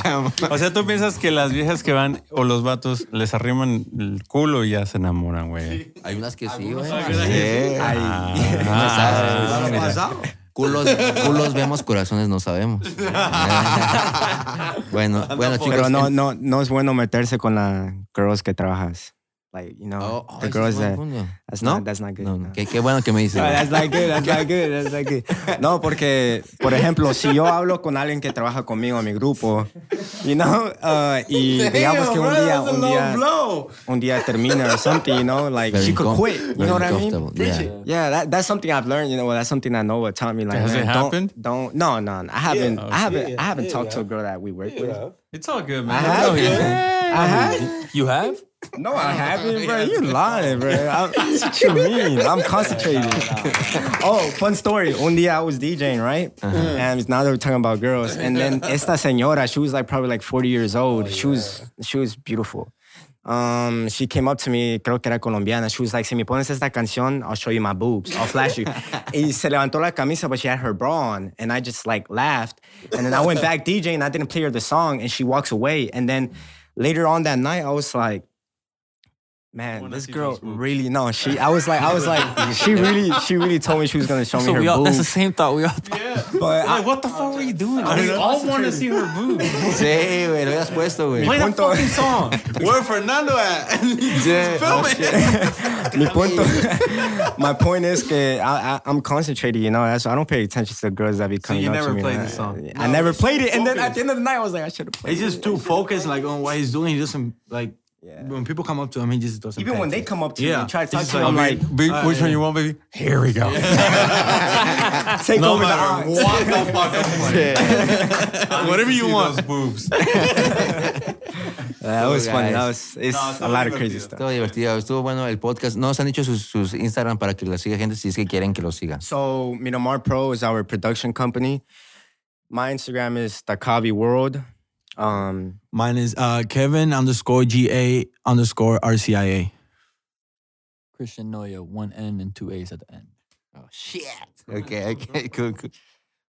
O sea, tú piensas que las viejas que van o los vatos les arriman el culo y ya se enamoran, güey. Hay unas que sí, güey. Sí. sí. Ay. Ah, No mira. sabes. Culos, culos vemos, corazones no sabemos. bueno, bueno, chicos. Pero no, no, no es bueno meterse con las girls que trabajas. Like, you know, Oh, oh, the ese girls that, that's ¿No? not, that's not good. No, no. Qué, qué bueno que me dices. No, that's not good, that's not good, that's not good. No, porque, por ejemplo, si yo hablo con alguien que trabaja conmigo en mi grupo, you know, uh, y digamos que un día, un día, un día termina or something, you know, like Very she could quit. You know what I mean? yeah. Yeah, that, that's something I've learned. You know, that's something I know. What taught me like, Has it man, don't, happened? don't, no, no, no, I haven't, I haven't, I haven't talked to a girl that we work with. It's all good, I man. have, I have. You have? No, I haven't, bro. You lying, bro. I'm, what you mean? I'm concentrating. oh, fun story. Un día I was DJing, right? And now they were talking about girls. And then esta señora, she was like probably like 40 years old. She was she was beautiful. Um, she came up to me, creo que era colombiana. She was like, si me pones esta canción, I'll show you my boobs. I'll flash you. y se levantó la camisa, but she had her bra on. And I just like laughed. And then I went back DJing and I didn't play her the song. And she walks away. And then later on that night, I was like, Man, this girl really no. She, I was like, I was like, she really, she really told me she was gonna show So me her we all, that's the same thought we all Yeah. But I, what the fuck were you doing? we all want to see her boobs. Sí, güey, lo habías puesto, güey. Play the fucking song. Where Fernando at? mi punto, my point is que I, I, I'm concentrated, you know. That's I don't pay attention to the girls that be coming you up never to me. played like, the song? I never played it, and then at the end of the night, I was like, I should have played. He's just too focused, like on what he's doing. He doesn't like Yeah. when people come up to him. He just doesn't. Even when they attention. come up to me Yeah. and try to talk He's to me, just I'm like, like, Big- which one you want, baby? Here we go. take no over the matter what the fuck I'm. Whatever you want. those boobs. That was funny. That was it's a lot of crazy stuff. Estuvo divertido, estuvo bueno el podcast. Nos han dicho sus, sus Instagram para que la siga gente si es que quieren que lo siga. So Miramar Pro is our production company. My Instagram is Takavi World. Um, Mine is uh, Kevin underscore G A underscore R C I A. Christian Noya, one N and two A's at the end. Oh, shit. Ok, ok, cool, cool.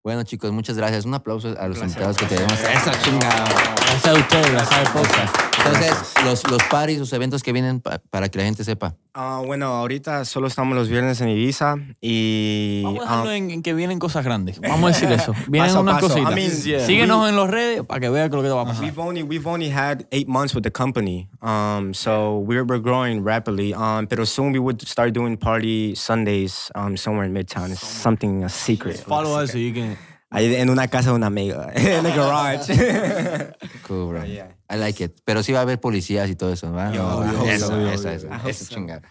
Bueno, chicos, muchas gracias. Un aplauso a los invitados que tenemos. Eso, chingado. Gracias a ustedes, gracias al Entonces, los, los paris, los eventos que vienen pa- para que la gente sepa. ah, bueno, ahorita solo estamos los viernes en Ibiza y Vamos a dejarlo en, en que vienen cosas grandes. Vamos a decir eso. Vienen Paso a unas paso. cositas. I mean, yeah. Síguenos en las redes para que vean lo que te va a pasar. we've only we've only had eight months with the company. Um, so we're we're growing rapidly. Um, but soon we would start doing party Sundays um somewhere in Midtown. It's something a secret. Follow us so you can. Ahí en una casa de una amiga, en el garage. Cool, bro. yeah. I like it. Pero sí va a haber policías y todo eso, ¿va? Yo, I hope eso, so. eso, eso, eso, so. chingado.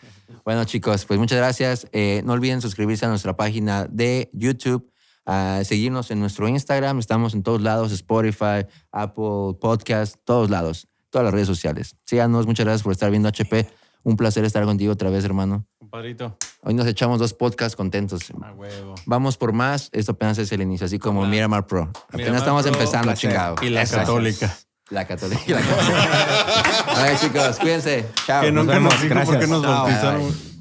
Bueno, chicos, pues muchas gracias. Eh, no olviden suscribirse a nuestra página de YouTube, a seguirnos en nuestro Instagram. Estamos en todos lados, Spotify, Apple Podcast, todos lados, todas las redes sociales. Síganos, muchas gracias por estar viendo HP. Un placer estar contigo otra vez, hermano. Compadrito. Hoy nos echamos dos podcasts contentos. A huevo. Vamos por más. Esto apenas es el inicio, así como Miramar Pro. Apenas Miramar estamos Pro, empezando, placer. chingado. Y la Eso. católica. La católica. La católica. Ay, chicos, cuídense. Chao. Que Nos nunca vemos. nos dijo por qué Gracias. nos bautizaron.